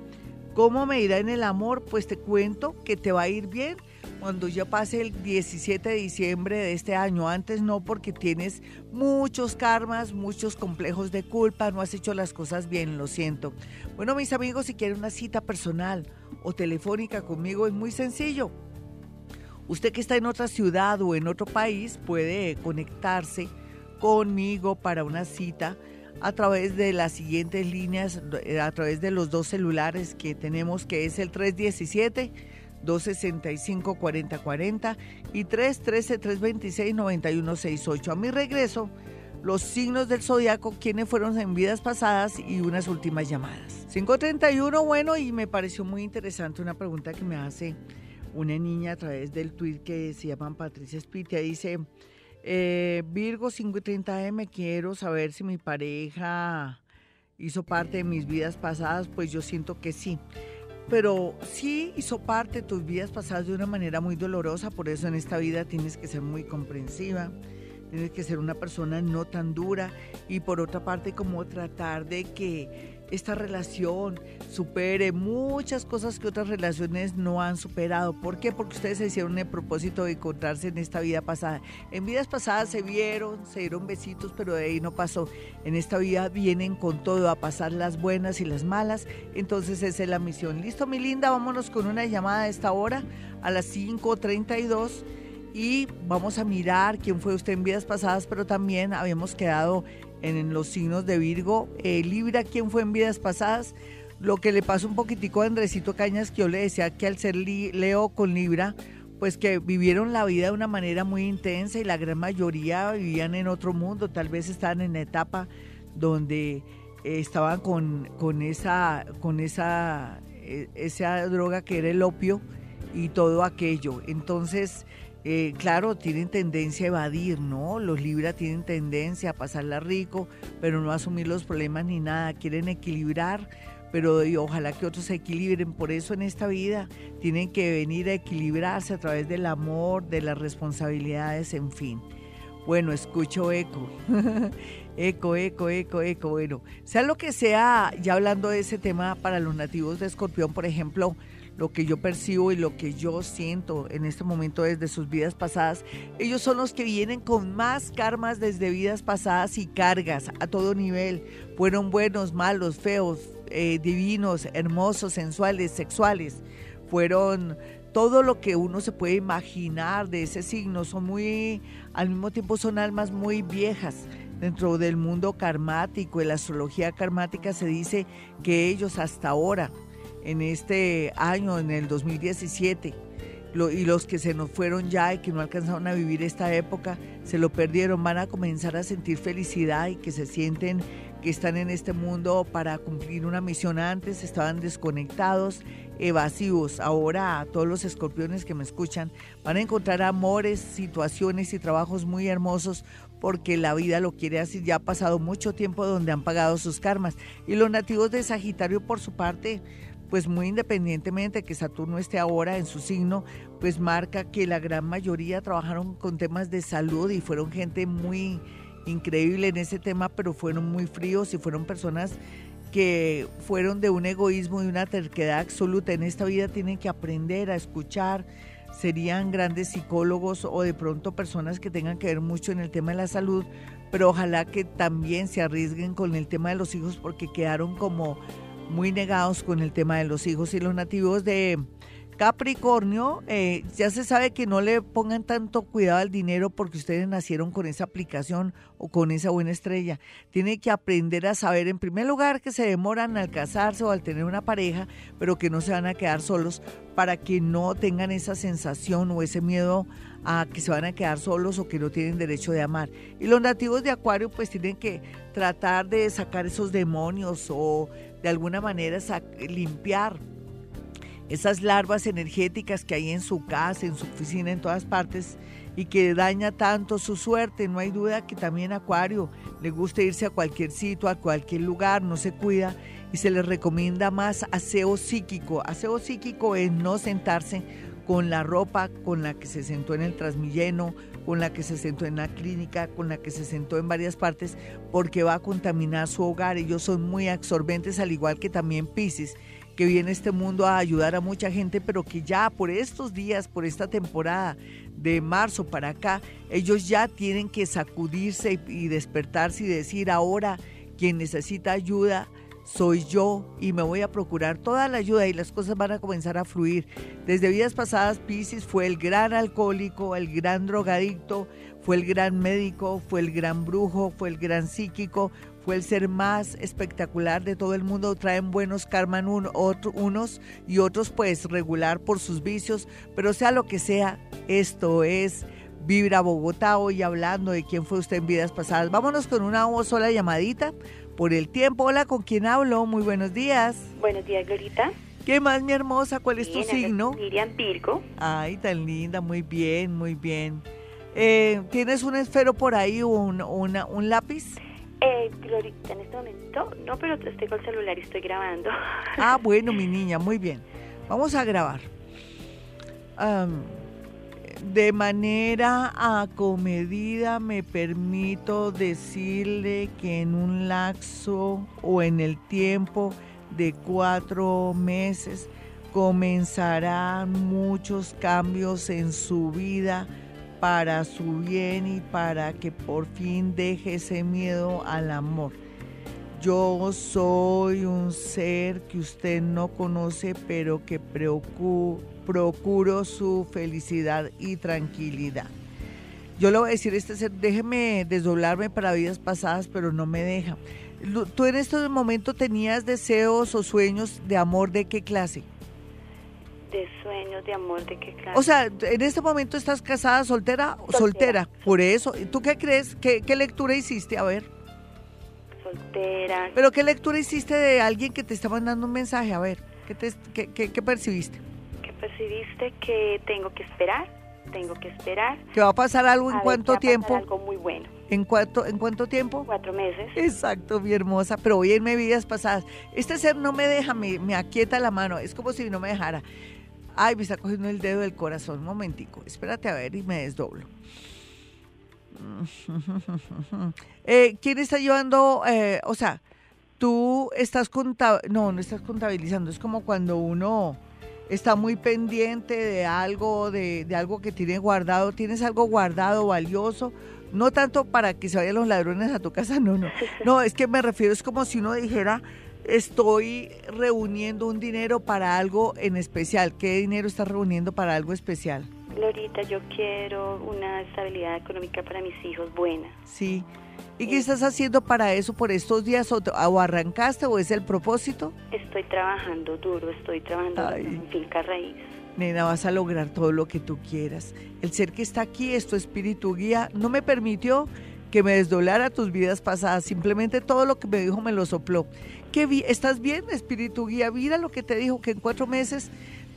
¿Cómo me irá en el amor? Pues te cuento que te va a ir bien cuando ya pase el 17 de diciembre de este año. Antes no, porque tienes muchos karmas, muchos complejos de culpa, no has hecho las cosas bien, lo siento. Bueno, mis amigos, si quieren una cita personal o telefónica conmigo, es muy sencillo. Usted que está en otra ciudad o en otro país puede conectarse conmigo para una cita a través de las siguientes líneas, eh, a través de los dos celulares que tenemos, que es el 317-265-4040 y 313-326-9168. A mi regreso, los signos del zodiaco, quienes fueron en vidas pasadas y unas últimas llamadas. 531, bueno, y me pareció muy interesante una pregunta que me hace una niña a través del tweet que se llama Patricia Spitia, dice, eh, Virgo 530M, quiero saber si mi pareja hizo parte de mis vidas pasadas, pues yo siento que sí. Pero sí hizo parte de tus vidas pasadas de una manera muy dolorosa, por eso en esta vida tienes que ser muy comprensiva, tienes que ser una persona no tan dura y por otra parte como tratar de que esta relación supere muchas cosas que otras relaciones no han superado. ¿Por qué? Porque ustedes se hicieron el propósito de encontrarse en esta vida pasada. En vidas pasadas se vieron, se dieron besitos, pero de ahí no pasó. En esta vida vienen con todo a pasar las buenas y las malas. Entonces esa es la misión. Listo, mi linda, vámonos con una llamada a esta hora, a las 5.32 y vamos a mirar quién fue usted en vidas pasadas, pero también habíamos quedado en los signos de Virgo. Eh, Libra, quién fue en vidas pasadas. Lo que le pasó un poquitico a Andresito Cañas, que yo le decía que al ser Leo con Libra, pues que vivieron la vida de una manera muy intensa y la gran mayoría vivían en otro mundo, tal vez estaban en la etapa donde eh, estaban con, con, esa, con esa, eh, esa droga que era el opio y todo aquello. Entonces, eh, claro, tienen tendencia a evadir, ¿no? Los Libra tienen tendencia a pasarla rico, pero no asumir los problemas ni nada. Quieren equilibrar, pero ojalá que otros se equilibren. Por eso en esta vida tienen que venir a equilibrarse a través del amor, de las responsabilidades, en fin. Bueno, escucho eco. eco, eco, eco, eco. Bueno, sea lo que sea, ya hablando de ese tema para los nativos de Escorpión, por ejemplo, lo que yo percibo y lo que yo siento en este momento desde sus vidas pasadas, ellos son los que vienen con más karmas desde vidas pasadas y cargas a todo nivel. Fueron buenos, malos, feos, eh, divinos, hermosos, sensuales, sexuales. Fueron todo lo que uno se puede imaginar de ese signo. Son muy, al mismo tiempo son almas muy viejas. Dentro del mundo karmático, en la astrología karmática se dice que ellos hasta ahora en este año, en el 2017. y los que se nos fueron ya y que no alcanzaron a vivir esta época, se lo perdieron, van a comenzar a sentir felicidad y que se sienten que están en este mundo para cumplir una misión antes, estaban desconectados, evasivos. Ahora todos los escorpiones que me escuchan van a encontrar amores, situaciones y trabajos muy hermosos porque la vida lo quiere así. Ya ha pasado mucho tiempo donde han pagado sus karmas. Y los nativos de Sagitario, por su parte, pues muy independientemente de que Saturno esté ahora en su signo, pues marca que la gran mayoría trabajaron con temas de salud y fueron gente muy increíble en ese tema, pero fueron muy fríos y fueron personas que fueron de un egoísmo y una terquedad absoluta. En esta vida tienen que aprender a escuchar, serían grandes psicólogos o de pronto personas que tengan que ver mucho en el tema de la salud, pero ojalá que también se arriesguen con el tema de los hijos porque quedaron como muy negados con el tema de los hijos y los nativos de Capricornio, eh, ya se sabe que no le pongan tanto cuidado al dinero porque ustedes nacieron con esa aplicación o con esa buena estrella. Tienen que aprender a saber, en primer lugar, que se demoran al casarse o al tener una pareja, pero que no se van a quedar solos para que no tengan esa sensación o ese miedo a que se van a quedar solos o que no tienen derecho de amar. Y los nativos de Acuario pues tienen que tratar de sacar esos demonios o de alguna manera limpiar esas larvas energéticas que hay en su casa, en su oficina, en todas partes y que daña tanto su suerte. No hay duda que también Acuario le gusta irse a cualquier sitio, a cualquier lugar, no se cuida y se le recomienda más aseo psíquico. Aseo psíquico es no sentarse con la ropa con la que se sentó en el Transmilleno, con la que se sentó en la clínica, con la que se sentó en varias partes, porque va a contaminar su hogar. Ellos son muy absorbentes, al igual que también Pisces, que viene este mundo a ayudar a mucha gente, pero que ya por estos días, por esta temporada de marzo para acá, ellos ya tienen que sacudirse y despertarse y decir ahora quien necesita ayuda soy yo y me voy a procurar toda la ayuda y las cosas van a comenzar a fluir. Desde vidas pasadas, Pisces fue el gran alcohólico, el gran drogadicto, fue el gran médico, fue el gran brujo, fue el gran psíquico, fue el ser más espectacular de todo el mundo. Traen buenos karman unos y otros pues regular por sus vicios, pero sea lo que sea, esto es Vibra Bogotá hoy hablando de quién fue usted en vidas pasadas. Vámonos con una sola llamadita por el tiempo. Hola, ¿con quién hablo? Muy buenos días. Buenos días, Glorita. ¿Qué más, mi hermosa? ¿Cuál es tu signo? Miriam Virgo. Ay, tan linda, muy bien, muy bien. Eh, ¿Tienes un esfero por ahí o un, una, un lápiz? Eh, Glorita, en este momento, no, pero estoy con el celular y estoy grabando. Ah, bueno, mi niña, muy bien. Vamos a grabar. De manera acomedida me permito decirle que en un lapso o en el tiempo de cuatro meses comenzarán muchos cambios en su vida para su bien y para que por fin deje ese miedo al amor. Yo soy un ser que usted no conoce, pero que preocu- procuro su felicidad y tranquilidad. Yo le voy a decir a este ser, déjeme desdoblarme para vidas pasadas, pero no me deja. ¿Tú en estos momentos tenías deseos o sueños de amor de qué clase? De sueños, de amor, ¿de qué clase? O sea, en este momento estás casada, soltera, soltera. Soltera. Por eso, ¿tú qué crees? ¿Qué, qué lectura hiciste? A ver. Soltera. Pero ¿qué lectura hiciste de alguien que te está mandando un mensaje? A ver, ¿qué, te, qué, qué- qué percibiste? que percibiste que tengo que esperar, tengo que esperar. ¿Que va a pasar algo en ver cuánto va a pasar tiempo? Algo muy bueno. ¿En cuánto, ¿En cuánto tiempo? Cuatro meses. Exacto, mi hermosa, pero voy a irme vidas pasadas. Este ser no me deja, me, me aquieta la mano, es como si no me dejara. Ay, me está cogiendo el dedo del corazón, un momentico, espérate a ver y me desdoblo. Eh, ¿Quién está llevando, eh, o sea, tú estás contabilizando, no, no estás contabilizando, es como cuando uno está muy pendiente de algo, de, de algo que tiene guardado, tienes algo guardado, valioso, no tanto para que se vayan los ladrones a tu casa, no, no, no, es que me refiero, es como si uno dijera, estoy reuniendo un dinero para algo en especial, ¿qué dinero estás reuniendo para algo especial? Glorita, yo quiero una estabilidad económica para mis hijos buena. Sí. ¿Y qué estás haciendo para eso por estos días? ¿O, o arrancaste o es el propósito? Estoy trabajando duro, estoy trabajando Ay. en finca raíz. Nena, vas a lograr todo lo que tú quieras. El ser que está aquí es tu espíritu guía. No me permitió que me desdoblara tus vidas pasadas. Simplemente todo lo que me dijo me lo sopló. ¿Qué vi? ¿Estás bien, espíritu guía? Mira lo que te dijo, que en cuatro meses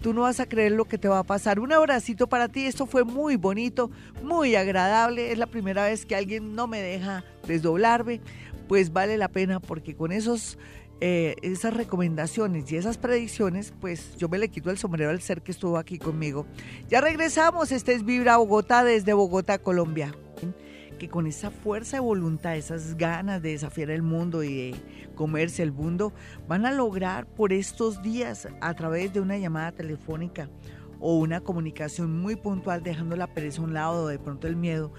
tú no vas a creer lo que te va a pasar. Un abracito para ti. Esto fue muy bonito, muy agradable. Es la primera vez que alguien no me deja desdoblarme. Pues vale la pena porque con esos eh, esas recomendaciones y esas predicciones, pues yo me le quito el sombrero al ser que estuvo aquí conmigo. Ya regresamos, este es Vibra Bogotá desde Bogotá, Colombia. Que con esa fuerza de voluntad, esas ganas de desafiar el mundo y de comerse el mundo, van a lograr por estos días a través de una llamada telefónica o una comunicación muy puntual, dejando la pereza a un lado o de pronto el miedo,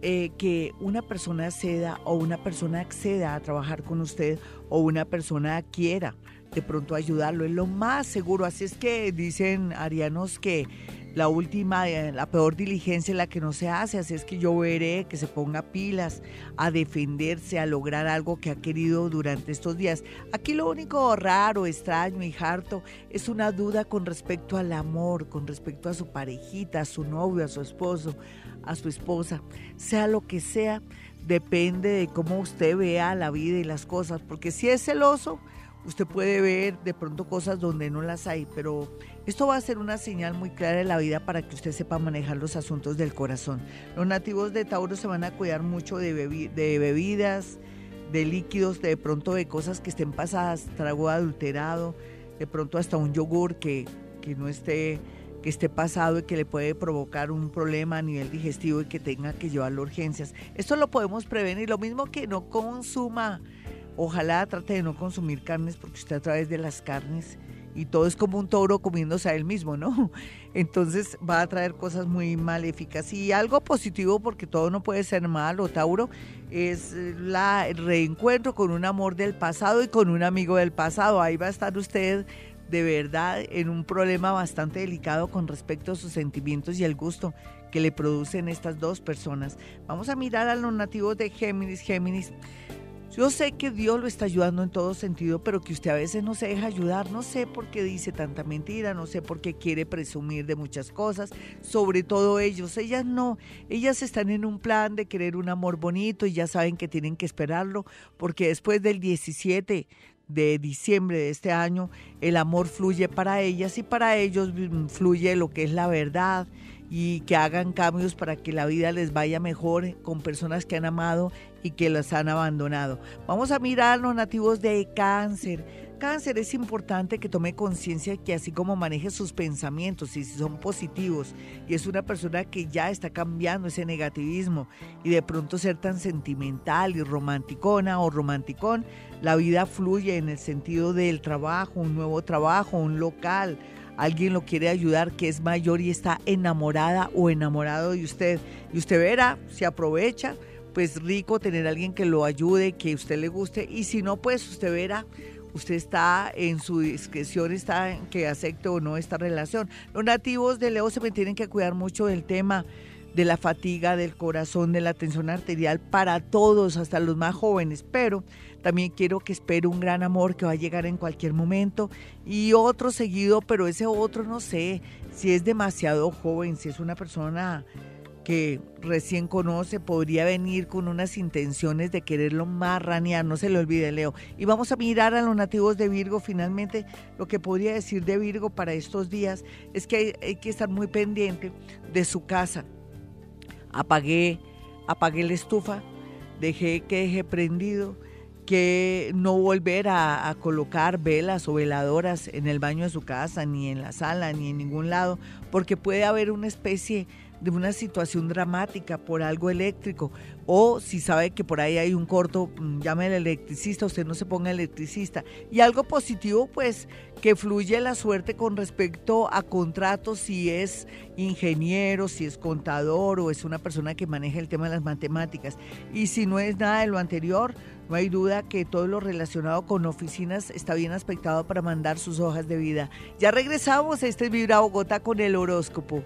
eh, que una persona ceda o una persona acceda a trabajar con usted o una persona quiera de pronto ayudarlo. Es lo más seguro. Así es que dicen arianos que la última, eh, la peor diligencia es la que no se hace. Así es que yo veré que se ponga pilas a defenderse, a lograr algo que ha querido durante estos días. Aquí lo único raro, extraño y harto es una duda con respecto al amor, con respecto a su parejita, a su novio, a su esposo, a su esposa. Sea lo que sea, depende de cómo usted vea la vida y las cosas. Porque si es celoso, usted puede ver de pronto cosas donde no las hay, pero esto va a ser una señal muy clara de la vida para que usted sepa manejar los asuntos del corazón. Los nativos de Tauro se van a cuidar mucho de, de bebidas, de líquidos, de pronto de cosas que estén pasadas, trago adulterado, de pronto hasta un yogur que, que no esté que esté pasado y que le puede provocar un problema a nivel digestivo y que tenga que llevarlo a urgencias. Esto lo podemos prevenir, lo mismo que no consuma Ojalá trate de no consumir carnes porque usted a través de las carnes y todo es como un toro comiéndose a él mismo, ¿no? Entonces va a traer cosas muy maléficas. Y algo positivo, porque todo no puede ser malo, Tauro, es la, el reencuentro con un amor del pasado y con un amigo del pasado. Ahí va a estar usted de verdad en un problema bastante delicado con respecto a sus sentimientos y el gusto que le producen estas dos personas. Vamos a mirar a los nativos de Géminis. Géminis, yo sé que Dios lo está ayudando en todo sentido, pero que usted a veces no se deja ayudar. No sé por qué dice tanta mentira, no sé por qué quiere presumir de muchas cosas, sobre todo ellos. Ellas no, ellas están en un plan de querer un amor bonito y ya saben que tienen que esperarlo, porque después del 17 de diciembre de este año, el amor fluye para ellas y para ellos mm, fluye lo que es la verdad y que hagan cambios para que la vida les vaya mejor con personas que han amado y que las han abandonado. Vamos a mirar los nativos de cáncer. cáncer es importante que tome conciencia que así como maneje sus pensamientos y si son positivos y es una persona que ya está cambiando ese negativismo y de pronto ser tan sentimental y romanticona o romanticón, la vida fluye en el sentido del trabajo, un nuevo trabajo, un local, alguien lo quiere ayudar que es mayor y está enamorada o enamorado de usted y usted verá, se aprovecha, pues rico tener alguien que lo ayude, que a usted le guste y si no, pues usted verá usted está en su discreción, está en que acepte o no esta relación. Los nativos de Leo se me tienen que cuidar mucho del tema de la fatiga del corazón, de la tensión arterial para todos, hasta los más jóvenes, pero también quiero que espere un gran amor que va a llegar en cualquier momento y otro seguido, pero ese otro no sé si es demasiado joven, si es una persona que recién conoce podría venir con unas intenciones de quererlo marranear, no se le olvide Leo. Y vamos a mirar a los nativos de Virgo, finalmente lo que podría decir de Virgo para estos días es que hay, que estar muy pendiente de su casa. Apagué, apagué la estufa, dejé que deje prendido, que no volver a, a, colocar velas o veladoras en el baño de su casa, ni en la sala, ni en ningún lado, porque puede haber una especie de una situación dramática por algo eléctrico o si sabe que por ahí hay un corto, mm, llame al electricista, usted no se ponga electricista. Y algo positivo, pues que fluye la suerte con respecto a contratos, si es ingeniero, si es contador o es una persona que maneja el tema de las matemáticas. Y si no es nada de lo anterior, no hay duda que todo lo relacionado con oficinas está bien aspectado para mandar sus hojas de vida. Ya regresamos, este es Vibra Bogotá con el horóscopo.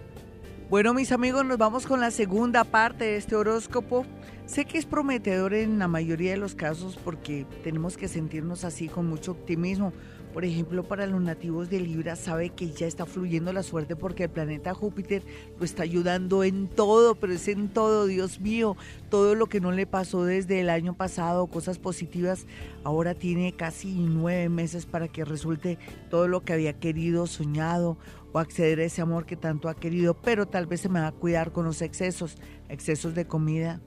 Bueno, mis amigos, nos vamos con la segunda parte de este horóscopo. Sé que es prometedor en la mayoría de los casos porque tenemos que sentirnos así con mucho optimismo. Por ejemplo, para los nativos de Libra sabe que ya está fluyendo la suerte porque el planeta Júpiter lo está ayudando en todo, pero es en todo, Dios mío, todo lo que no le pasó desde el año pasado, cosas positivas, ahora tiene casi nueve meses para que resulte todo lo que había querido, soñado acceder a ese amor que tanto ha querido, pero tal vez se me va a cuidar con los excesos, excesos de comida,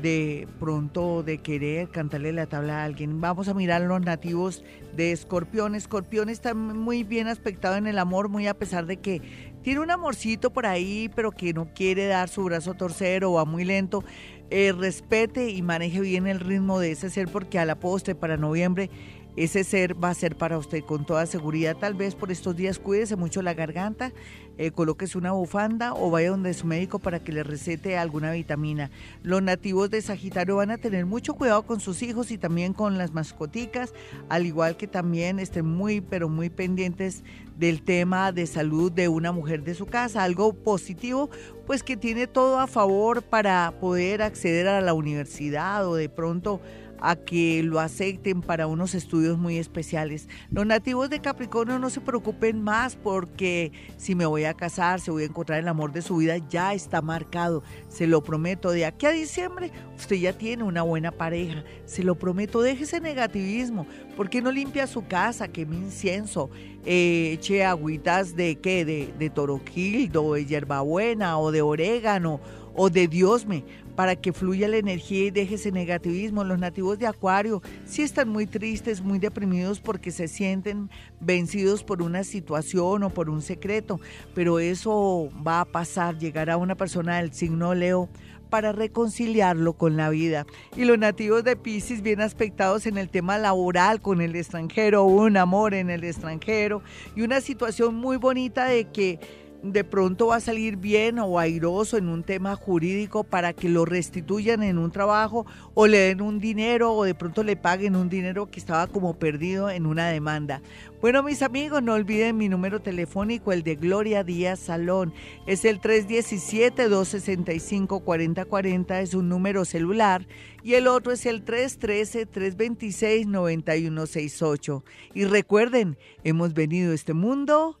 de pronto de querer cantarle la tabla a alguien. Vamos a mirar los nativos de Escorpión. Escorpión está muy bien aspectado en el amor, muy a pesar de que tiene un amorcito por ahí, pero que no quiere dar su brazo torcero o va muy lento. Eh, respete y maneje bien el ritmo de ese ser porque a la postre para noviembre ese ser va a ser para usted con toda seguridad. Tal vez por estos días cuídese mucho la garganta, eh, colóquese una bufanda o vaya donde su médico para que le recete alguna vitamina. Los nativos de Sagitario van a tener mucho cuidado con sus hijos y también con las mascoticas, al igual que también estén muy, pero muy pendientes del tema de salud de una mujer de su casa. Algo positivo, pues que tiene todo a favor para poder acceder a la universidad o de pronto a que lo acepten para unos estudios muy especiales. Los nativos de Capricornio no se preocupen más porque si me voy a casar, si voy a encontrar el amor de su vida, ya está marcado. Se lo prometo, de aquí a diciembre usted ya tiene una buena pareja. Se lo prometo, deje ese negativismo. ¿Por qué no limpia su casa, queme incienso, eh, eche agüitas de qué, de, de toroquildo, de hierbabuena o de orégano? o de Diosme para que fluya la energía y deje ese negativismo. Los nativos de Acuario sí están muy tristes, muy deprimidos porque se sienten vencidos por una situación o por un secreto, pero eso va a pasar, llegará una persona del signo Leo para reconciliarlo con la vida. Y los nativos de Pisces bien aspectados en el tema laboral con el extranjero, un amor en el extranjero y una situación muy bonita de que de pronto va a salir bien o airoso en un tema jurídico para que lo restituyan en un trabajo o le den un dinero o de pronto le paguen un dinero que estaba como perdido en una demanda. Bueno, mis amigos, no olviden mi número telefónico, el de Gloria Díaz Salón. Es el 317-265-4040, es un número celular. Y el otro es el 313-326-9168. Y recuerden, hemos venido a este mundo